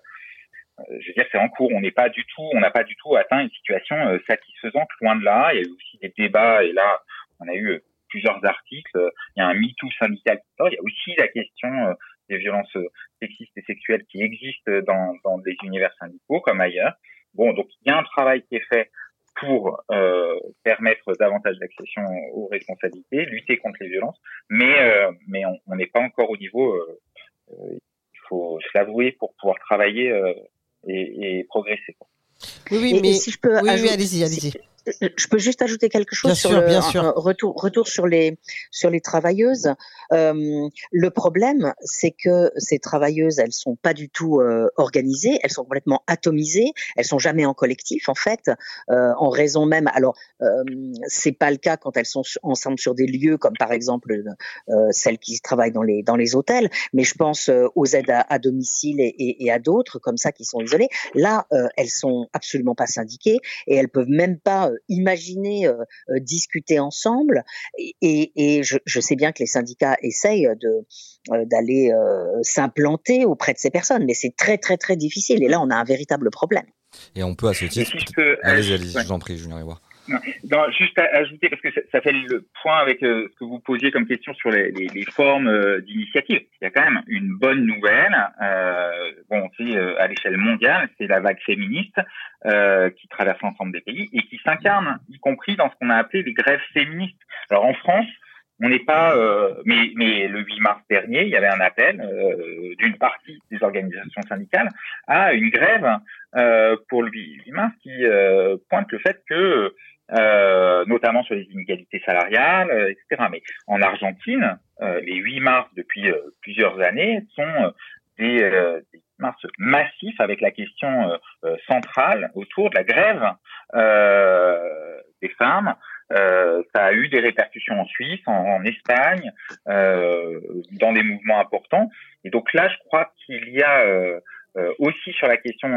je veux dire, c'est en cours. On n'est pas du tout, on n'a pas du tout atteint une situation satisfaisante. Loin de là, il y a eu aussi des débats et là, on a eu plusieurs articles. Il y a un MeToo syndical. Il y a aussi la question euh, des violences euh, sexistes et sexuelles qui existent dans, dans des univers syndicaux comme ailleurs. Bon, donc il y a un travail qui est fait pour euh, permettre davantage d'accession aux responsabilités, lutter contre les violences, mais euh, mais on n'est pas encore au niveau. Euh, il faut se l'avouer pour pouvoir travailler et, et, progresser. Oui, oui, mais si je peux oui, oui allez-y, allez-y je peux juste ajouter quelque chose sur le retour retour sur les sur les travailleuses. Euh, le problème, c'est que ces travailleuses, elles sont pas du tout euh, organisées, elles sont complètement atomisées, elles sont jamais en collectif en fait, euh, en raison même. Alors c'est pas le cas quand elles sont ensemble sur des lieux comme par exemple celles qui travaillent dans les dans les hôtels, mais je pense aux aides à, à domicile et, et, et à d'autres comme ça qui sont isolées. Là, elles sont absolument pas syndiquées et elles peuvent même pas imaginer discuter ensemble. Et, et je, je, sais bien que les syndicats essayent de d'aller s'implanter auprès de ces personnes, mais c'est très très très difficile. Et là, on a un véritable problème. Et on peut à ce titre. Allez, allez, je vous en prie, Julien Rivoire. Non, juste à ajouter, parce que ça, fait le point avec euh, ce que vous posiez comme question sur les, les, les formes euh, d'initiative. Il y a quand même une bonne nouvelle, euh, bon, c'est euh, à l'échelle mondiale, c'est la vague féministe qui traverse l'ensemble des pays et qui s'incarne, y compris dans ce qu'on a appelé les grèves féministes. Alors en France, on n'est pas, mais, mais le 8 mars dernier, il y avait un appel d'une partie des organisations syndicales à une grève pour le 8 mars qui pointe le fait que euh, notamment sur les inégalités salariales, euh, etc. Mais en Argentine, euh, les 8 mars depuis plusieurs années sont des, des mars massifs avec la question centrale autour de la grève des femmes. Euh, ça a eu des répercussions en Suisse, en, Espagne, euh, dans des mouvements importants. Et donc là, je crois qu'il y a euh, aussi sur la question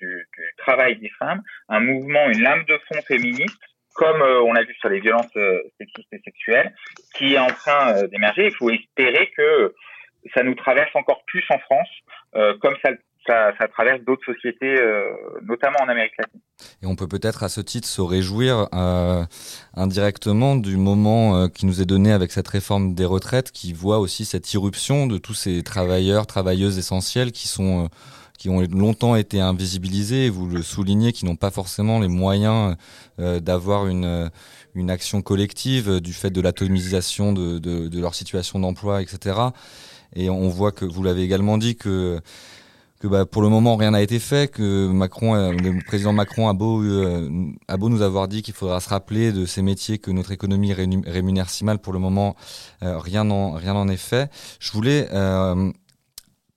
du, du, travail des femmes un mouvement, une lame de fond féministe comme euh, on l'a vu sur les violences euh, sexistes et sexuelles, qui est en train euh, d'émerger. Il faut espérer que ça nous traverse encore plus en France, comme ça, ça, ça traverse d'autres sociétés, notamment en Amérique latine. Et on peut peut-être à ce titre se réjouir indirectement du moment qui nous est donné avec cette réforme des retraites, qui voit aussi cette irruption de tous ces travailleurs, travailleuses essentielles qui sont qui ont longtemps été invisibilisés, vous le soulignez, qui n'ont pas forcément les moyens euh, d'avoir une, euh, une action collective euh, du fait de l'atomisation de, leur situation d'emploi, etc. Et on voit que vous l'avez également dit que que bah, pour le moment rien n'a été fait, que Macron, le président Macron a beau, a beau nous avoir dit qu'il faudra se rappeler de ces métiers que notre économie rémunère si mal, pour le moment rien n'en rien n'en est fait. Je voulais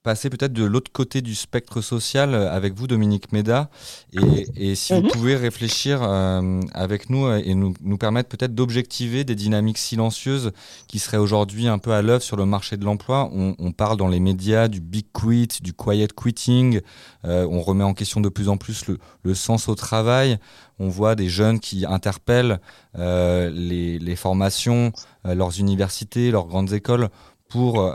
passer peut-être de l'autre côté du spectre social euh, avec vous, Dominique Méda, et, et si vous mhm. pouvez réfléchir euh, avec nous euh, et nous, nous permettre peut-être d'objectiver des dynamiques silencieuses qui seraient aujourd'hui un peu à l'œuvre sur le marché de l'emploi. On, on, parle dans les médias du big quit, du quiet quitting, euh, on remet en question de plus en plus le, le sens au travail. On voit des jeunes qui interpellent euh, les, les, formations, leurs universités, leurs grandes écoles pour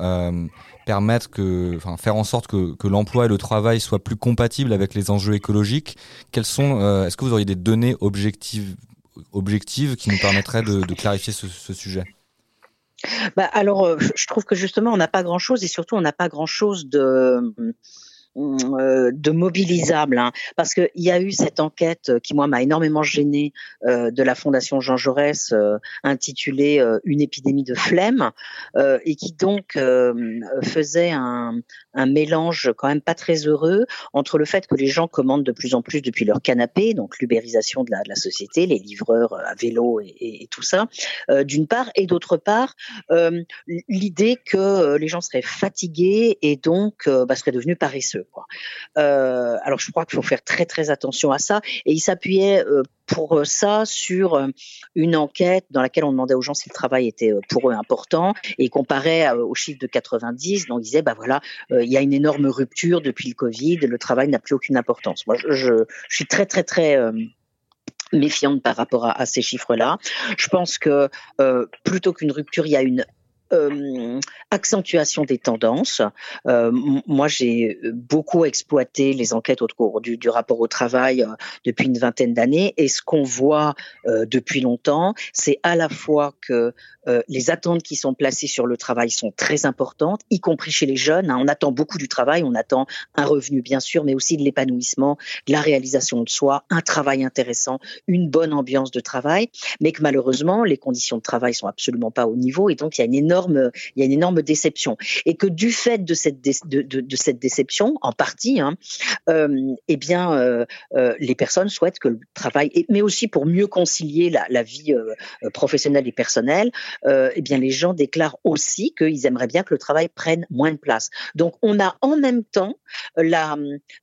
permettre que, enfin, faire en sorte que, que l'emploi et le travail soient plus compatibles avec les enjeux écologiques. Sont, euh, est-ce que vous auriez des données objectives, objectives qui nous permettraient de, clarifier ce, ce sujet? Bah alors, euh, je trouve que justement, on n'a pas grand-chose et surtout, on n'a pas grand-chose de euh, de mobilisables, hein, parce qu'il y a eu cette enquête qui moi m'a énormément gêné euh, de la Fondation Jean Jaurès euh, intitulée euh, Une épidémie de flemme euh, et qui donc faisait un, mélange quand même pas très heureux entre le fait que les gens commandent de plus en plus depuis leur canapé, donc l'ubérisation de la, de la société, les livreurs à vélo et, et, et tout ça, d'une part, et d'autre part l'idée que les gens seraient fatigués et donc bah, seraient devenus paresseux. Euh, alors je crois qu'il faut faire très très attention à ça. Et il s'appuyait euh, pour ça sur euh, une enquête dans laquelle on demandait aux gens si le travail était pour eux important et comparait au chiffre de 90. Donc, ils disaient, bah voilà, il y a une énorme rupture depuis le Covid, le travail n'a plus aucune importance. Moi, je, suis très, très, très méfiante par rapport à, ces chiffres-là. Je pense que euh, plutôt qu'une rupture, il y a une euh, accentuation des tendances. Euh, moi, j'ai beaucoup exploité les enquêtes au cours du, rapport au travail euh, depuis une vingtaine d'années, et ce qu'on voit depuis longtemps, c'est à la fois que euh, les attentes qui sont placées sur le travail sont très importantes, y compris chez les jeunes. Hein. On attend beaucoup du travail, on attend un revenu bien sûr, mais aussi de l'épanouissement, de la réalisation de soi, un travail intéressant, une bonne ambiance de travail, mais que malheureusement les conditions de travail sont absolument pas au niveau, et donc il y a une énorme, il y a une énorme déception, et que du fait de cette de, cette déception, en partie, hein, euh, eh bien euh, euh, les personnes souhaitent que le travail, mais aussi pour mieux concilier la, la vie euh, professionnelle et personnelle, euh, eh bien les gens déclarent aussi qu'ils aimeraient bien que le travail prenne moins de place. Donc on a en même temps la,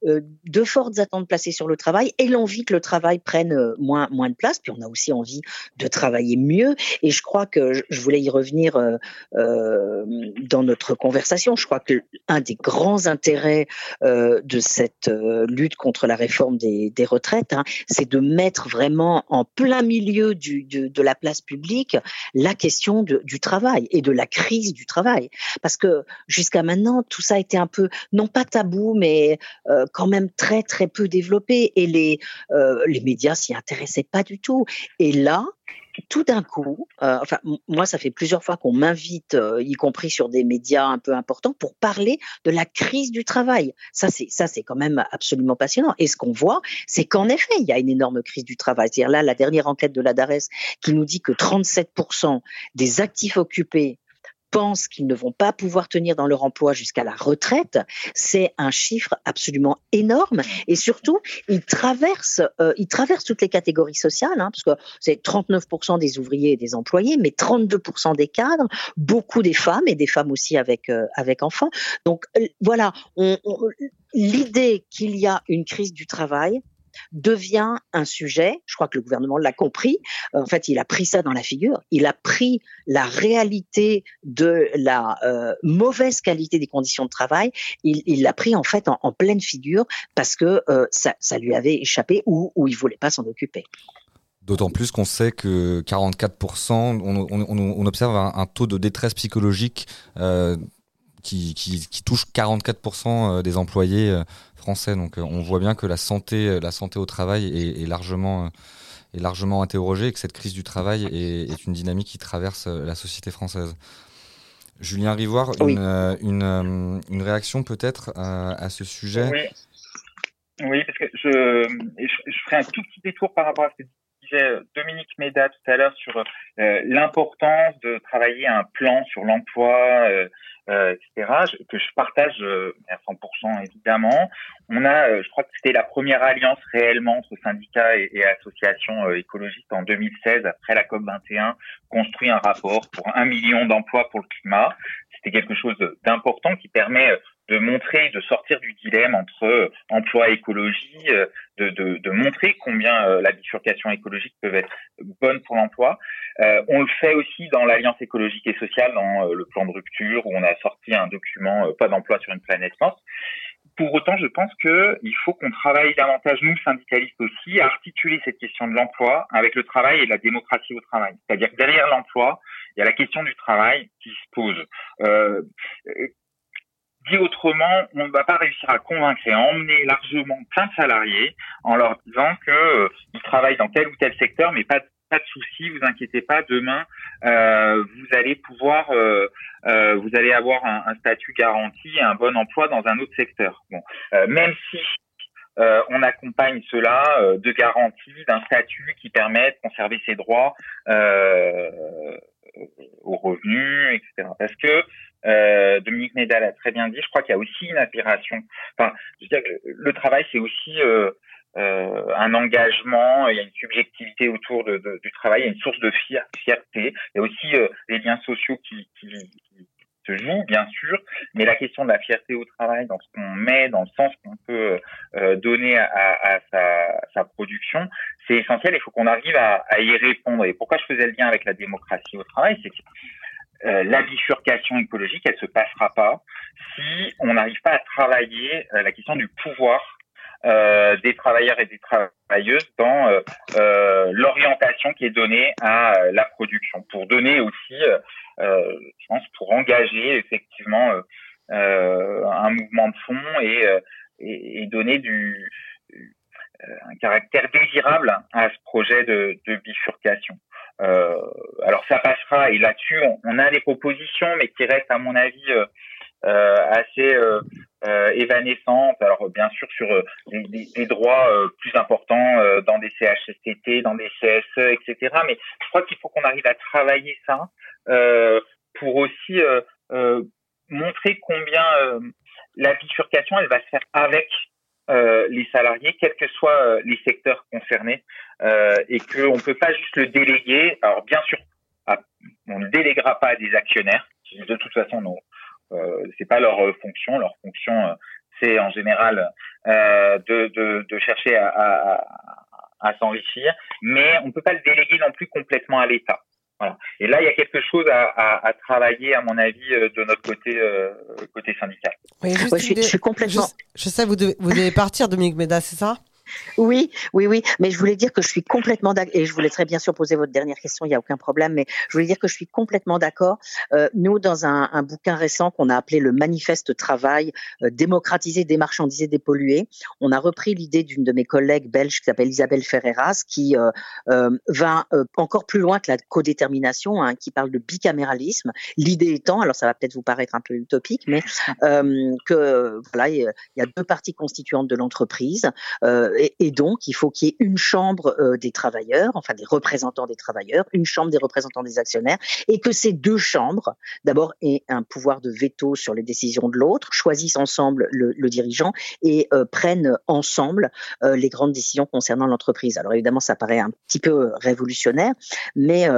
euh, de fortes attentes placées sur le travail et l'envie que le travail prenne euh, moins, moins de place. Puis on a aussi envie de travailler mieux. Et je crois que je voulais y revenir dans notre conversation. Je crois que un des grands intérêts de cette lutte contre la réforme des, des retraites, hein, c'est de mettre vraiment en plein milieu du, de, de la place publique la question de, du travail et de la crise du travail. Parce que jusqu'à maintenant, tout ça été un peu, non pas tabou, mais euh, quand même très très peu développé. Et les, euh, les médias s'y intéressaient pas du tout. Et là, tout d'un coup, euh, enfin moi ça fait plusieurs fois qu'on m'invite, euh, y compris sur des médias un peu importants, pour parler de la crise du travail. Ça c'est ça c'est quand même absolument passionnant. Et ce qu'on voit, c'est qu'en effet il y a une énorme crise du travail. C'est-à-dire là la dernière enquête de la DARES qui nous dit que 37% des actifs occupés pensent qu'ils ne vont pas pouvoir tenir dans leur emploi jusqu'à la retraite, c'est un chiffre absolument énorme. Et surtout, ils traversent, euh, ils traversent toutes les catégories sociales, hein, parce que c'est 39% des ouvriers et des employés, mais 32% des cadres, beaucoup des femmes et des femmes aussi avec euh, avec enfants. Donc euh, voilà, on, l'idée qu'il y a une crise du travail, devient un sujet. Je crois que le gouvernement l'a compris. En fait, il a pris ça dans la figure. Il a pris la réalité de la euh, mauvaise qualité des conditions de travail. Il l'a pris en fait en, pleine figure parce que euh, ça, lui avait échappé ou, ou il voulait pas s'en occuper. D'autant plus qu'on sait que 44%, on, observe un, taux de détresse psychologique euh, qui, touche 44% des employés français. Donc euh, on voit bien que la santé, euh, la santé au travail est, largement, euh, est largement interrogée et que cette crise du travail est, une dynamique qui traverse la société française. Julien Rivoire, une, une, réaction peut-être à, ce sujet? Oui. parce que je, je, ferai un tout petit détour par rapport à ce que disait Dominique Méda tout à l'heure sur l'importance de travailler un plan sur l'emploi, euh, etc., que je partage euh, à 100% évidemment. On a, euh, je crois que c'était la première alliance réellement entre syndicats et, et associations écologistes en 2016, après la COP 21, construit un rapport pour un million d'emplois pour le climat. C'était quelque chose d'important qui permet de montrer, de sortir du dilemme entre euh, emploi et écologie, euh, de, de, de montrer combien euh, la bifurcation écologique peut être bonne pour l'emploi. on le fait aussi dans l'Alliance écologique et sociale, dans le plan de rupture, où on a sorti un document Pas d'emploi sur une planète morte. Pour autant, je pense qu'il faut qu'on travaille davantage, nous, syndicalistes aussi, à articuler cette question de l'emploi avec le travail et la démocratie au travail. C'est-à-dire que derrière l'emploi, il y a la question du travail qui se pose. Euh, Dit autrement, on ne va pas réussir à convaincre et à emmener largement plein de salariés en leur disant qu'ils euh, travaillent dans tel ou tel secteur, mais pas pas de souci, vous inquiétez pas. Demain, euh, vous allez pouvoir, euh, euh vous allez avoir un, un, statut garanti, un bon emploi dans un autre secteur. Bon, euh, même si euh, on accompagne cela de garanties, d'un statut qui permet de conserver ses droits aux revenus, etc. Parce que euh, Dominique Médal a très bien dit, je crois qu'il y a aussi une aspiration. Enfin, je veux dire le travail, c'est aussi euh, euh, un engagement, il y a une subjectivité autour de, de, du travail, il y a une source de fierté, il y a aussi euh, les liens sociaux qui, qui, qui, se jouent, bien sûr, mais la question de la fierté au travail, dans ce qu'on met, dans le sens qu'on peut euh, donner à, à sa, sa, production, c'est essentiel, il faut qu'on arrive à, à, y répondre. Et pourquoi je faisais le lien avec la démocratie au travail, c'est que euh, la bifurcation écologique, elle se passera pas si on n'arrive pas à travailler euh, la question du pouvoir euh, des travailleurs et des travailleuses dans l'orientation qui est donnée à la production, pour donner aussi, je pense, pour engager effectivement un mouvement de fond et, et, et donner du un caractère désirable à ce projet de, de bifurcation. Euh, alors ça passera et là-dessus on, a des propositions mais qui restent à mon avis euh, euh, assez évanescentes. Alors bien sûr sur des, droits plus importants dans des CHSCT, dans des CSE, etc. Mais je crois qu'il faut qu'on arrive à travailler ça pour aussi montrer combien la bifurcation elle va se faire avec euh, les salariés, quels que soient euh, les secteurs concernés, euh, et qu'on ne peut pas juste le déléguer. Alors bien sûr, on ne déléguera pas à des actionnaires, de toute façon non, euh, c'est pas leur fonction. Leur fonction, c'est en général de, de, de, chercher à, à, à s'enrichir, mais on ne peut pas le déléguer non plus complètement à l'État. Voilà. Et là, il y a quelque chose à, travailler, à mon avis, de notre côté, côté syndical. je, suis complètement. Je, sais, vous devez, vous devez partir, Dominique Méda, c'est ça? Oui, oui, oui. Mais je voulais dire que je suis complètement d'accord. Et je voulais très bien sûr poser votre dernière question, il n'y a aucun problème. Mais je voulais dire que je suis complètement d'accord. Euh, nous, dans un, un, bouquin récent qu'on a appelé le Manifeste Travail, euh, démocratiser, démarchandiser, dépolluer, on a repris l'idée d'une de mes collègues belges qui s'appelle Isabelle Ferreras, qui euh, euh va euh, encore plus loin que la codétermination, hein, qui parle de bicaméralisme. L'idée étant, alors ça va peut-être vous paraître un peu utopique, mais que voilà, il y a deux parties constituantes de l'entreprise. Et, donc, il faut qu'il y ait une chambre euh, des travailleurs, enfin des représentants des travailleurs, une chambre des représentants des actionnaires, et que ces deux chambres, d'abord, aient un pouvoir de veto sur les décisions de l'autre, choisissent ensemble le, dirigeant et euh, prennent ensemble euh, les grandes décisions concernant l'entreprise. Alors évidemment, ça paraît un petit peu révolutionnaire, mais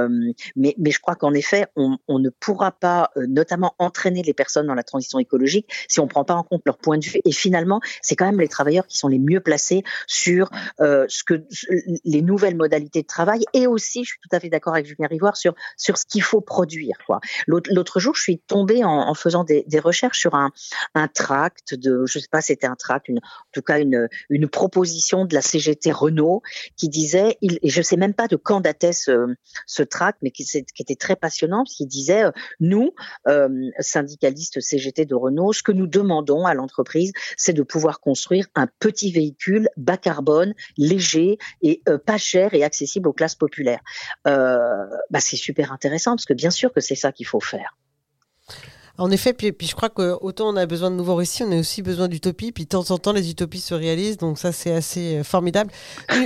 mais, je crois qu'en effet, on, ne pourra pas, notamment entraîner les personnes dans la transition écologique si on ne prend pas en compte leur point de vue. Et finalement, c'est quand même les travailleurs qui sont les mieux placés sur euh, ce que les nouvelles modalités de travail et aussi, je suis tout à fait d'accord avec Julien Rivoire sur sur ce qu'il faut produire. L'autre jour, je suis tombée en, faisant des, recherches sur un un tract de, je sais pas, c'était un tract, en tout cas une une proposition de la CGT Renault qui disait, et je sais même pas de quand datait ce ce tract, mais qui, qui était très passionnant, parce qu'il disait, euh, nous euh, syndicalistes CGT de Renault, ce que nous demandons à l'entreprise, c'est de pouvoir construire un petit véhicule bas carbone, léger et euh, pas cher et accessible aux classes populaires. Euh, bah c'est super intéressant parce que bien sûr que c'est ça qu'il faut faire. En effet, puis, puis je crois que autant on a besoin de nouveaux récits, on a aussi besoin d'utopie. Puis de temps en temps, les utopies se réalisent, donc ça c'est assez euh, formidable.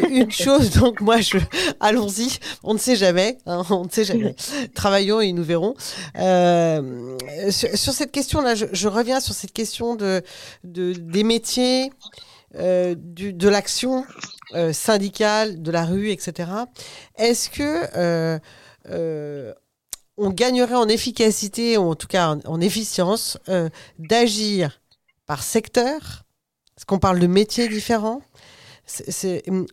Une, chose, donc moi, je allons-y. On ne sait jamais, hein, on ne sait jamais. Travaillons et nous verrons. Euh, sur, cette question-là, je, je, reviens sur cette question de, de des métiers. Euh, du, de l'action euh, syndicale, de la rue, etc. Est-ce que euh, on gagnerait en efficacité, ou en tout cas en efficience, d'agir par secteur? Est-ce qu'on parle de métiers différents?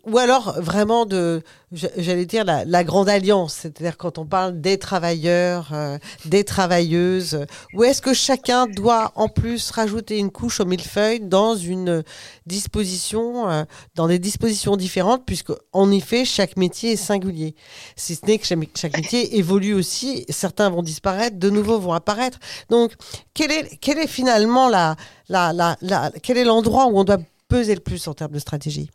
Ou alors vraiment de, j'allais dire la, grande alliance, c'est-à-dire quand on parle des travailleurs, euh, des travailleuses, ou est-ce que chacun doit en plus rajouter une couche au millefeuille dans une disposition, euh, dans des dispositions différentes, puisque en effet chaque métier est singulier. Si ce n'est que chaque, métier évolue aussi, certains vont disparaître, de nouveaux vont apparaître. Donc quel est, quel est finalement la, la, la quel est l'endroit où on doit peser le plus en termes de stratégie?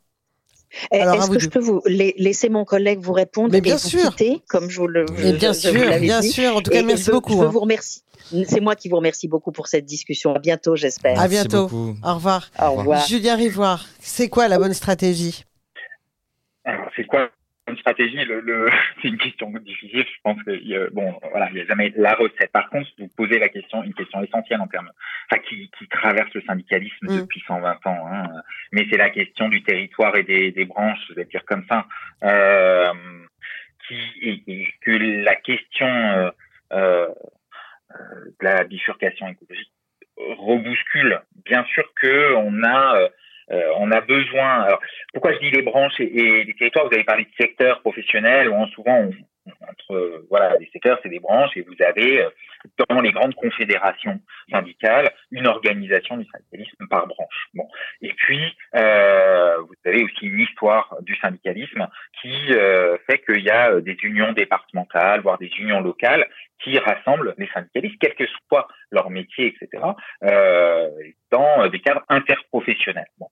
Est-ce que je peux vous laisser mon collègue vous répondre Mais bien et sûr. vous quitter, comme je vous le Mais bien sûr, bien sûr. En tout cas, merci beaucoup. Je hein. vous remercie. C'est moi qui vous remercie beaucoup pour cette discussion. À bientôt, j'espère. À bientôt. Au revoir. Au revoir. Julien Rivoire, c'est quoi la bonne stratégie? C'est quoi une stratégie, le, c'est une question difficile. Je pense que bon, voilà, il n'y a jamais la recette. Par contre, vous posez la question, une question essentielle en termes, enfin, qui, qui traverse le syndicalisme mm. depuis 120 ans. Hein. Mais c'est la question du territoire et des, des branches, je vais dire comme ça, euh, qui et, que la question euh, euh, de la bifurcation écologique rebouscule. Bien sûr que on a euh, on a besoin. Alors, pourquoi je dis les branches et, les territoires? Vous avez parlé de secteurs professionnels où souvent entre voilà les secteurs c'est des branches et vous avez euh, dans les grandes confédérations syndicales une organisation du syndicalisme par branche. Bon et puis euh, vous avez aussi une histoire du syndicalisme qui fait qu'il y a des unions départementales voire des unions locales qui rassemblent les syndicalistes, quel que soit leur métier, etc., euh, dans des cadres interprofessionnels. Bon.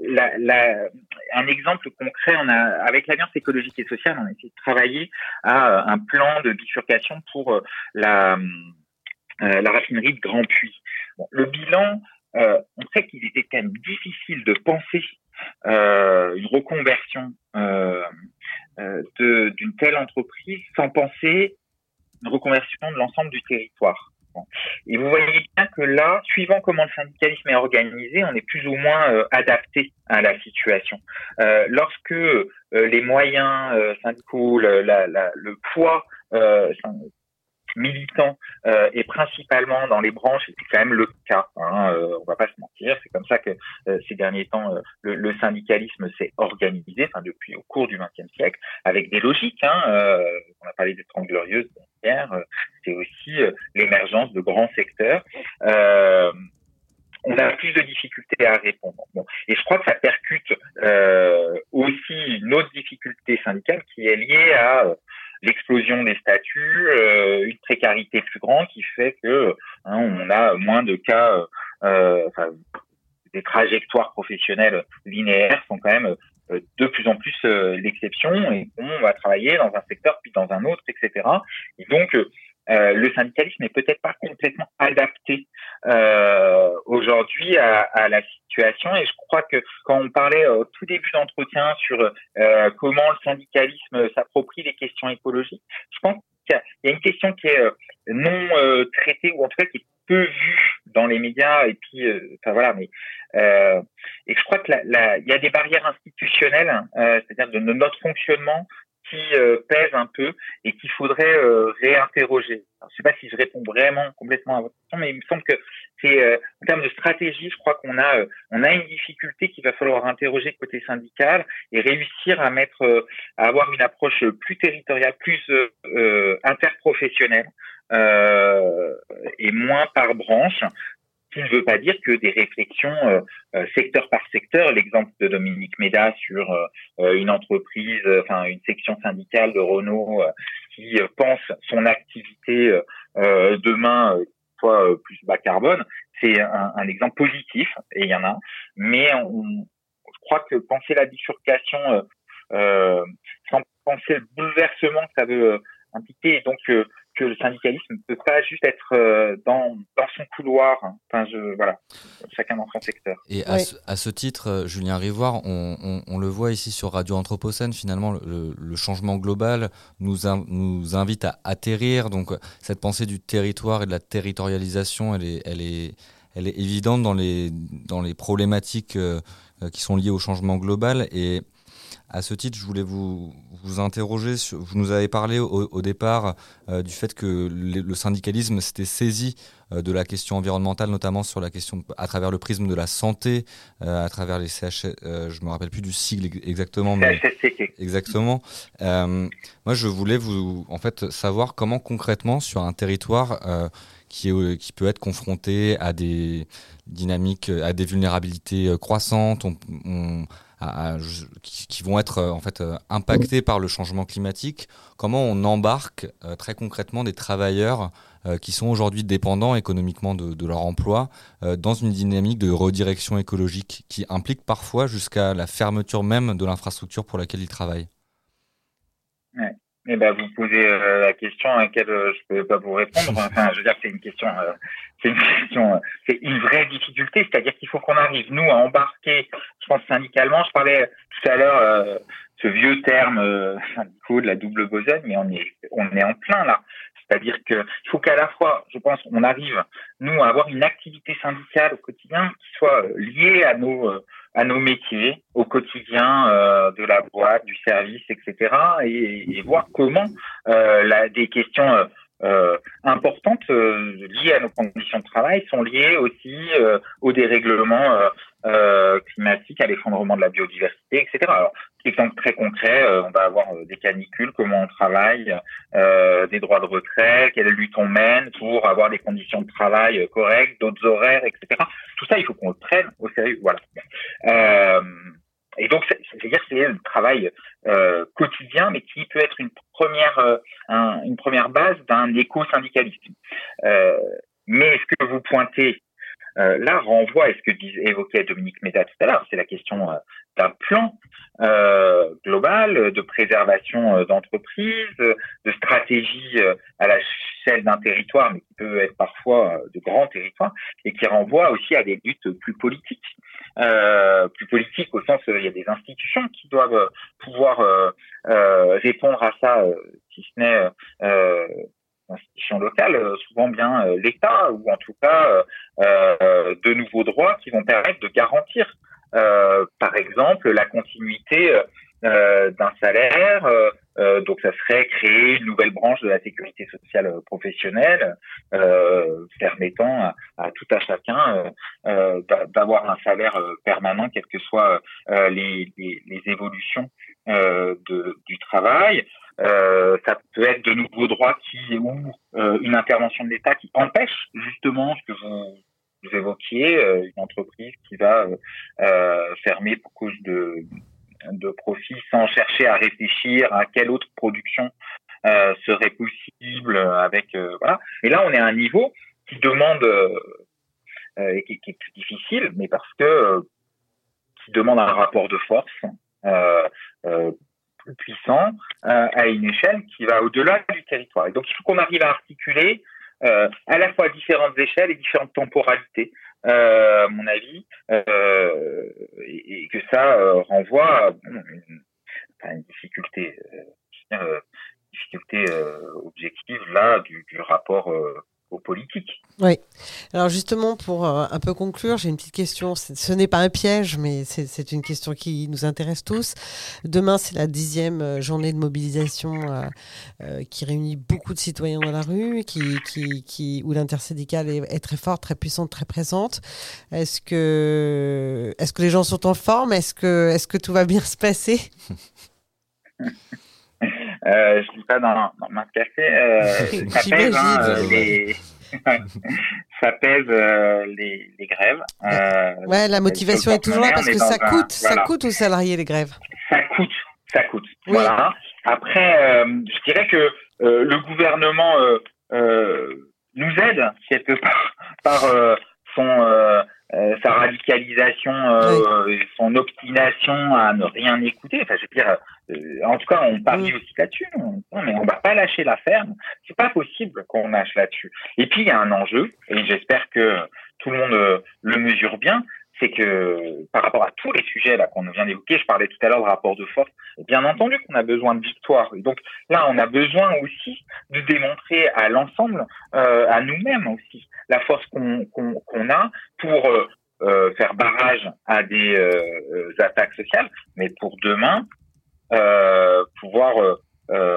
Euh, la, la, un exemple concret, on a, avec l'Alliance écologique et sociale, on a essayé de travailler à euh, un plan de bifurcation pour euh, la, euh, la raffinerie de Grand Puy. Le bilan, on sait qu'il était quand même difficile de penser une reconversion d'une telle entreprise sans penser une reconversion de l'ensemble du territoire. Et vous voyez bien que là, suivant comment le syndicalisme est organisé, on est plus ou moins euh, adapté à la situation. Euh, lorsque euh, les moyens syndicaux, le poids militants euh, et principalement dans les branches, c'est quand même le cas. Hein, euh, on va pas se mentir, c'est comme ça que ces derniers temps le, syndicalisme s'est organisé, depuis au cours du XXe siècle, avec des logiques. Hein, on a parlé des Trente Glorieuses hier, c'est aussi l'émergence de grands secteurs on a plus de difficultés à répondre. Et je crois que ça percute euh, aussi une autre difficulté syndicale qui est liée à euh, l'explosion des statuts, euh, une précarité plus grande qui fait que hein, on a moins de cas, euh, des trajectoires professionnelles linéaires sont quand même de plus en plus l'exception et on va travailler dans un secteur puis dans un autre, etc. Et donc euh, le syndicalisme n'est peut-être pas complètement adapté euh, aujourd'hui à, à, la situation. Et je crois que quand on parlait au tout début d'entretien sur euh, comment le syndicalisme s'approprie les questions écologiques, je pense qu'il y, a une question qui est euh, non euh, traitée ou en tout cas qui est peu vue dans les médias. Et mais et je crois que il y a des barrières institutionnelles, c'est-à-dire de notre fonctionnement qui euh, pèse un peu et qu'il faudrait euh, réinterroger. Je ne sais pas si je réponds vraiment complètement à votre question, mais il me semble que c'est euh, en termes de stratégie, je crois qu'on a on a une difficulté qu'il va falloir interroger côté syndical et réussir à mettre à avoir une approche plus territoriale, plus interprofessionnelle et moins par branche qui ne veut pas dire que des réflexions euh, euh, secteur par secteur, l'exemple de Dominique Méda sur euh, une entreprise, enfin une section syndicale de Renault qui pense son activité demain soit plus bas carbone, c'est un, un, exemple positif et il y en a. Mais on, je crois que penser la bifurcation sans penser le bouleversement que ça veut impliquer, donc que le syndicalisme ne peut pas juste être euh, dans, dans son couloir. Enfin, je, voilà, chacun dans son secteur. Et à, ce, à, ce, titre, euh, Julien Rivoire, on, on, on, le voit ici sur Radio Anthropocène, finalement, le, le changement global nous, nous invite à atterrir. Donc, cette pensée du territoire et de la territorialisation, elle est, elle est, elle est évidente dans les, dans les problématiques euh, qui sont liées au changement global. Et à ce titre, je voulais vous, vous interroger. Sur, vous nous avez parlé au, départ euh, du fait que le, syndicalisme s'était saisi euh, de la question environnementale, notamment sur la question à travers le prisme de la santé, euh, à travers les CH. je me rappelle plus du sigle exactement, mais exactement. moi, je voulais vous, en fait, savoir comment concrètement sur un territoire qui, est, qui peut être confronté à des dynamiques, à des vulnérabilités croissantes. On, on, qui, vont être euh, en fait euh, impactés par le changement climatique. Comment on embarque euh, très concrètement des travailleurs qui sont aujourd'hui dépendants économiquement de, leur emploi dans une dynamique de redirection écologique qui implique parfois jusqu'à la fermeture même de l'infrastructure pour laquelle ils travaillent? Eh ben, vous posez euh, la question à laquelle euh, je peux pas vous répondre. Enfin, je veux dire, c'est une question, euh, c'est une question, c'est une vraie difficulté. C'est-à-dire qu'il faut qu'on arrive nous à embarquer. Je pense syndicalement. Je parlais tout à l'heure ce vieux terme de la double besogne, mais on est on est en plein là. C'est-à-dire qu'il faut qu'à la fois, je pense, on arrive, nous, à avoir une activité syndicale au quotidien qui soit liée à nos, à nos métiers, au quotidien euh, de la boîte, du service, etc. Et, voir comment euh, la, des questions euh, importantes euh, liées à nos conditions de travail sont liées aussi euh, au dérèglement climatique, à l'effondrement de la biodiversité, etc. Alors, exemple très concret, on va avoir des canicules, comment on travaille, des droits de retrait, quelle lutte on mène pour avoir des conditions de travail correctes, d'autres horaires, etc. Tout ça, il faut qu'on le prenne au sérieux. Voilà. Et donc, c'est-à-dire c'est un travail euh, quotidien, mais qui peut être une première, euh, un, une première base d'un éco-syndicalisme. Euh, mais ce que vous pointez euh, là renvoie à ce que disait, évoquait Dominique Méda tout à l'heure, c'est la question euh, d'un plan euh, global de préservation d'entreprises, de stratégie à la chaîne d'un territoire, mais qui peut être parfois de grands territoires, et qui renvoie aussi à des luttes plus politiques. Euh, plus politiques au sens où il y a des institutions qui doivent pouvoir euh, répondre à ça, si ce n'est institutions locales, euh, souvent bien euh, l'État, ou en tout cas euh, de nouveaux droits qui vont permettre de garantir, par exemple, la continuité d'un salaire. donc, ça serait créer une nouvelle branche de la sécurité sociale professionnelle, permettant à, tout à chacun d'avoir un salaire permanent, quelles que soient les, les, les, évolutions de, du travail. Euh, ça peut être de nouveaux droits qui ou euh, une intervention de l'État qui empêche justement ce que vous, vous évoquiez, euh, une entreprise qui va fermer pour cause de, de profit sans chercher à réfléchir à quelle autre production serait possible avec voilà. Et là, on est à un niveau qui demande et qui, qui, est plus difficile, mais parce que qui demande un rapport de force euh, puissant euh, à une échelle qui va au-delà du territoire. Et donc il faut qu'on arrive à articuler euh, à la fois différentes échelles et différentes temporalités, euh, à mon avis, et, que ça renvoie à une, difficulté, difficulté objective là du, du rapport aux politiques. Oui. Alors justement, pour euh, un peu conclure, j'ai une petite question. Ce n'est pas un piège, mais c'est une question qui nous intéresse tous. Demain, c'est la dixième euh, journée de mobilisation euh, qui réunit beaucoup de citoyens dans la rue, qui, qui, qui où l'intersyndicale est, est, très forte, très puissante, très présente. Est-ce que, est -ce que les gens sont en forme? Est-ce que, est -ce que tout va bien se passer? Euh, je ne dis pas dans, dans ma café, euh, ça pèse, hein, les... ça pèse euh, les, les, grèves. Euh, ouais, la motivation est toujours là parce que ça coûte, ça coûte aux salariés les grèves. Ça coûte, ça coûte. Voilà. Après, euh, je dirais que euh, le gouvernement nous aide quelque part par son euh, sa radicalisation, euh, son obstination à ne rien écouter. Enfin, je veux dire, euh, en tout cas, on parie aussi là-dessus. mais on va pas lâcher l'affaire. C'est pas possible qu'on lâche là-dessus. Et puis il y a un enjeu, et j'espère que tout le monde le mesure bien, c'est que par rapport à tous les sujets là qu'on vient d'évoquer, je parlais tout à l'heure de rapport de force, bien entendu qu'on a besoin de victoire. Et donc là, on a besoin aussi de démontrer à l'ensemble, euh, à nous-mêmes aussi, la force qu'on a pour euh, euh, faire barrage à des euh, attaques sociales, mais pour demain pouvoir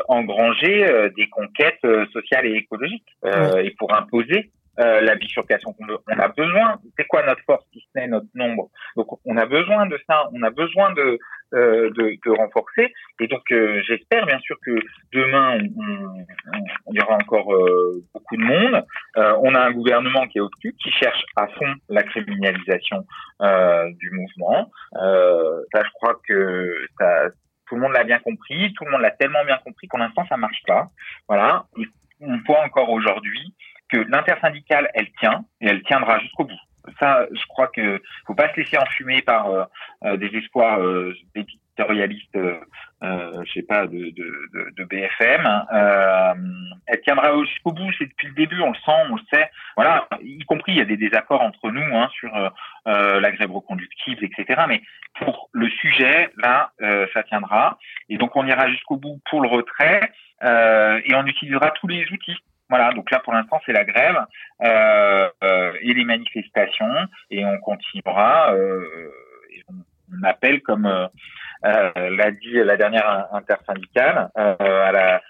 engranger des conquêtes sociales et écologiques et pour imposer euh, la bifurcation qu'on On a besoin, c'est quoi notre force si ce n'est notre nombre? Donc on a besoin de ça, on a besoin de, euh, de, de, renforcer. Et donc euh, j'espère bien sûr que demain on, on, y aura encore euh, beaucoup de monde. on a un gouvernement qui est au-dessus, qui cherche à fond la criminalisation du mouvement. ça, je crois que ça, tout le monde l'a bien compris, tout le monde l'a tellement bien compris qu'en l'instant ça marche pas. Voilà. on voit encore aujourd'hui que l'intersyndicale, elle tient et elle tiendra jusqu'au bout. Ça, je crois que faut pas se laisser enfumer par euh, euh, des espoirs euh, éditorialistes, euh, je sais pas, de, de, de, BFM. Hein. elle tiendra jusqu'au bout. C'est depuis le début, on le sent, on le sait. Voilà, y compris il y a des désaccords entre nous hein, sur la grève reconductible, etc. Mais pour le sujet, là, ça tiendra. Et donc on ira jusqu'au bout pour le retrait et on utilisera tous les outils voilà, donc là pour l'instant c'est la grève euh, euh, et les manifestations et on continuera. Euh, et on, appelle, comme euh, l'a dit la dernière intersyndicale, à la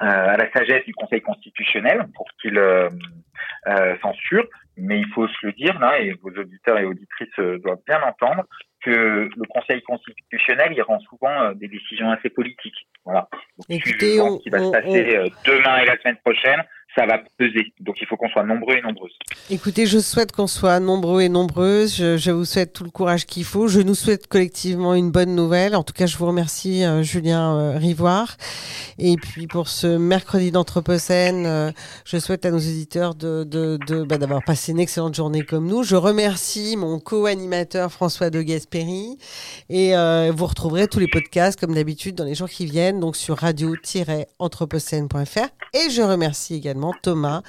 à la sagesse du Conseil constitutionnel pour qu'il censure. Mais il faut se le dire là, et vos auditeurs et auditrices doivent bien entendre, que le Conseil constitutionnel il rend souvent euh, des décisions assez politiques. Voilà. Donc, Écoutez, on, qui va se passer euh, demain et la semaine prochaine, ça va peser. Donc il faut qu'on soit nombreux et nombreuses. Écoutez, je souhaite qu'on soit nombreux et nombreuses. Je, vous souhaite tout le courage qu'il faut. Je nous souhaite collectivement une bonne nouvelle. En tout cas, je vous remercie, euh, Julien euh, Rivoire. Et puis pour ce mercredi d'Anthropocène, euh, je souhaite à nos éditeurs de, bah, d'avoir passé une excellente journée comme nous. Je remercie mon co-animateur François de Gasperi. Et vous retrouverez tous les podcasts comme d'habitude dans les jours qui viennent, donc sur radio-anthropocène.fr. Et je remercie également Thomas,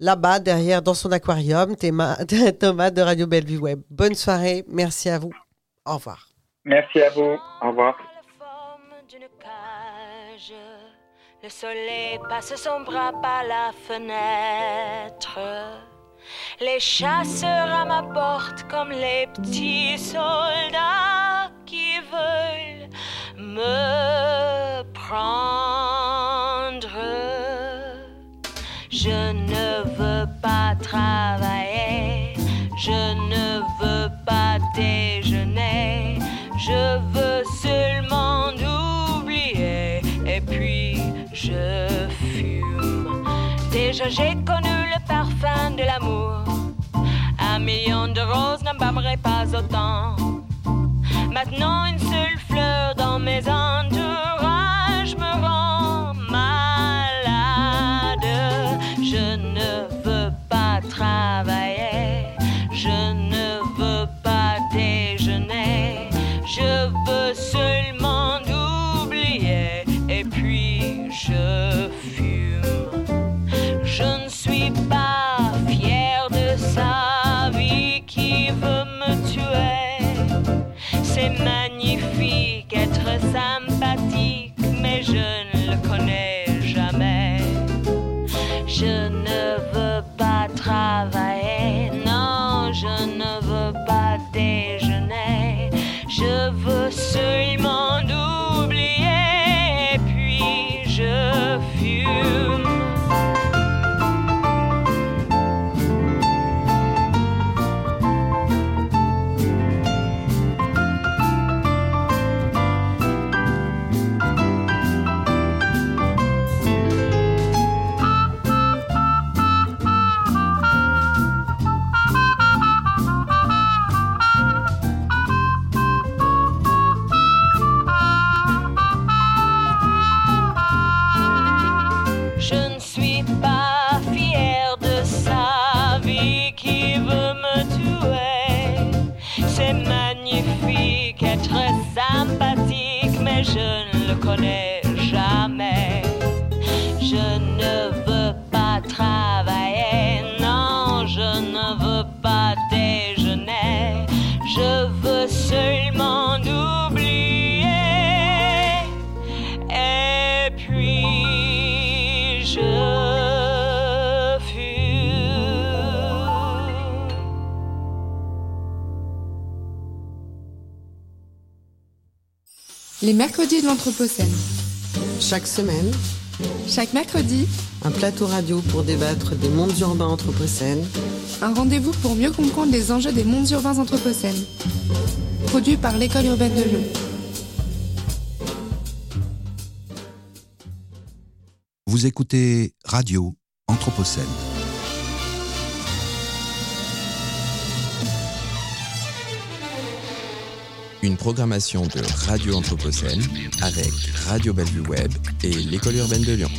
là-bas, derrière, dans son aquarium, Thomas de Radio Bellevue Web. Bonne soirée, merci à vous. Au revoir. Merci à vous. Au revoir. Le soleil passe son bras par la fenêtre. Les chasseurs à ma porte comme les petits soldats qui veulent me prendre. Je ne veux pas travailler, je ne veux pas déjeuner, je veux seulement oublier et puis je fume. Déjà j'ai connu le parfum de l'amour, un million de roses n'embâmerait pas autant. Maintenant une seule fleur dans mes entourages me rend je ne veux pas déjeuner, je veux seulement oublier et puis je fume. Je ne suis pas fière de sa vie qui veut me tuer. C'est magnifique être sympathique, mais je ne le connais non, je ne veux pas déjeuner. Je veux seulement oublier, et puis je fume. Les mercredis de l'Anthropocène. Chaque semaine, Chaque mercredi, un plateau radio pour débattre des mondes urbains anthropocènes, un rendez-vous pour mieux comprendre les enjeux des mondes urbains anthropocènes. Produit par l'École urbaine de Lyon. Vous écoutez Radio Anthropocène. Une programmation de Radio Anthropocène avec Radio Bellevue Web et l'École urbaine de Lyon.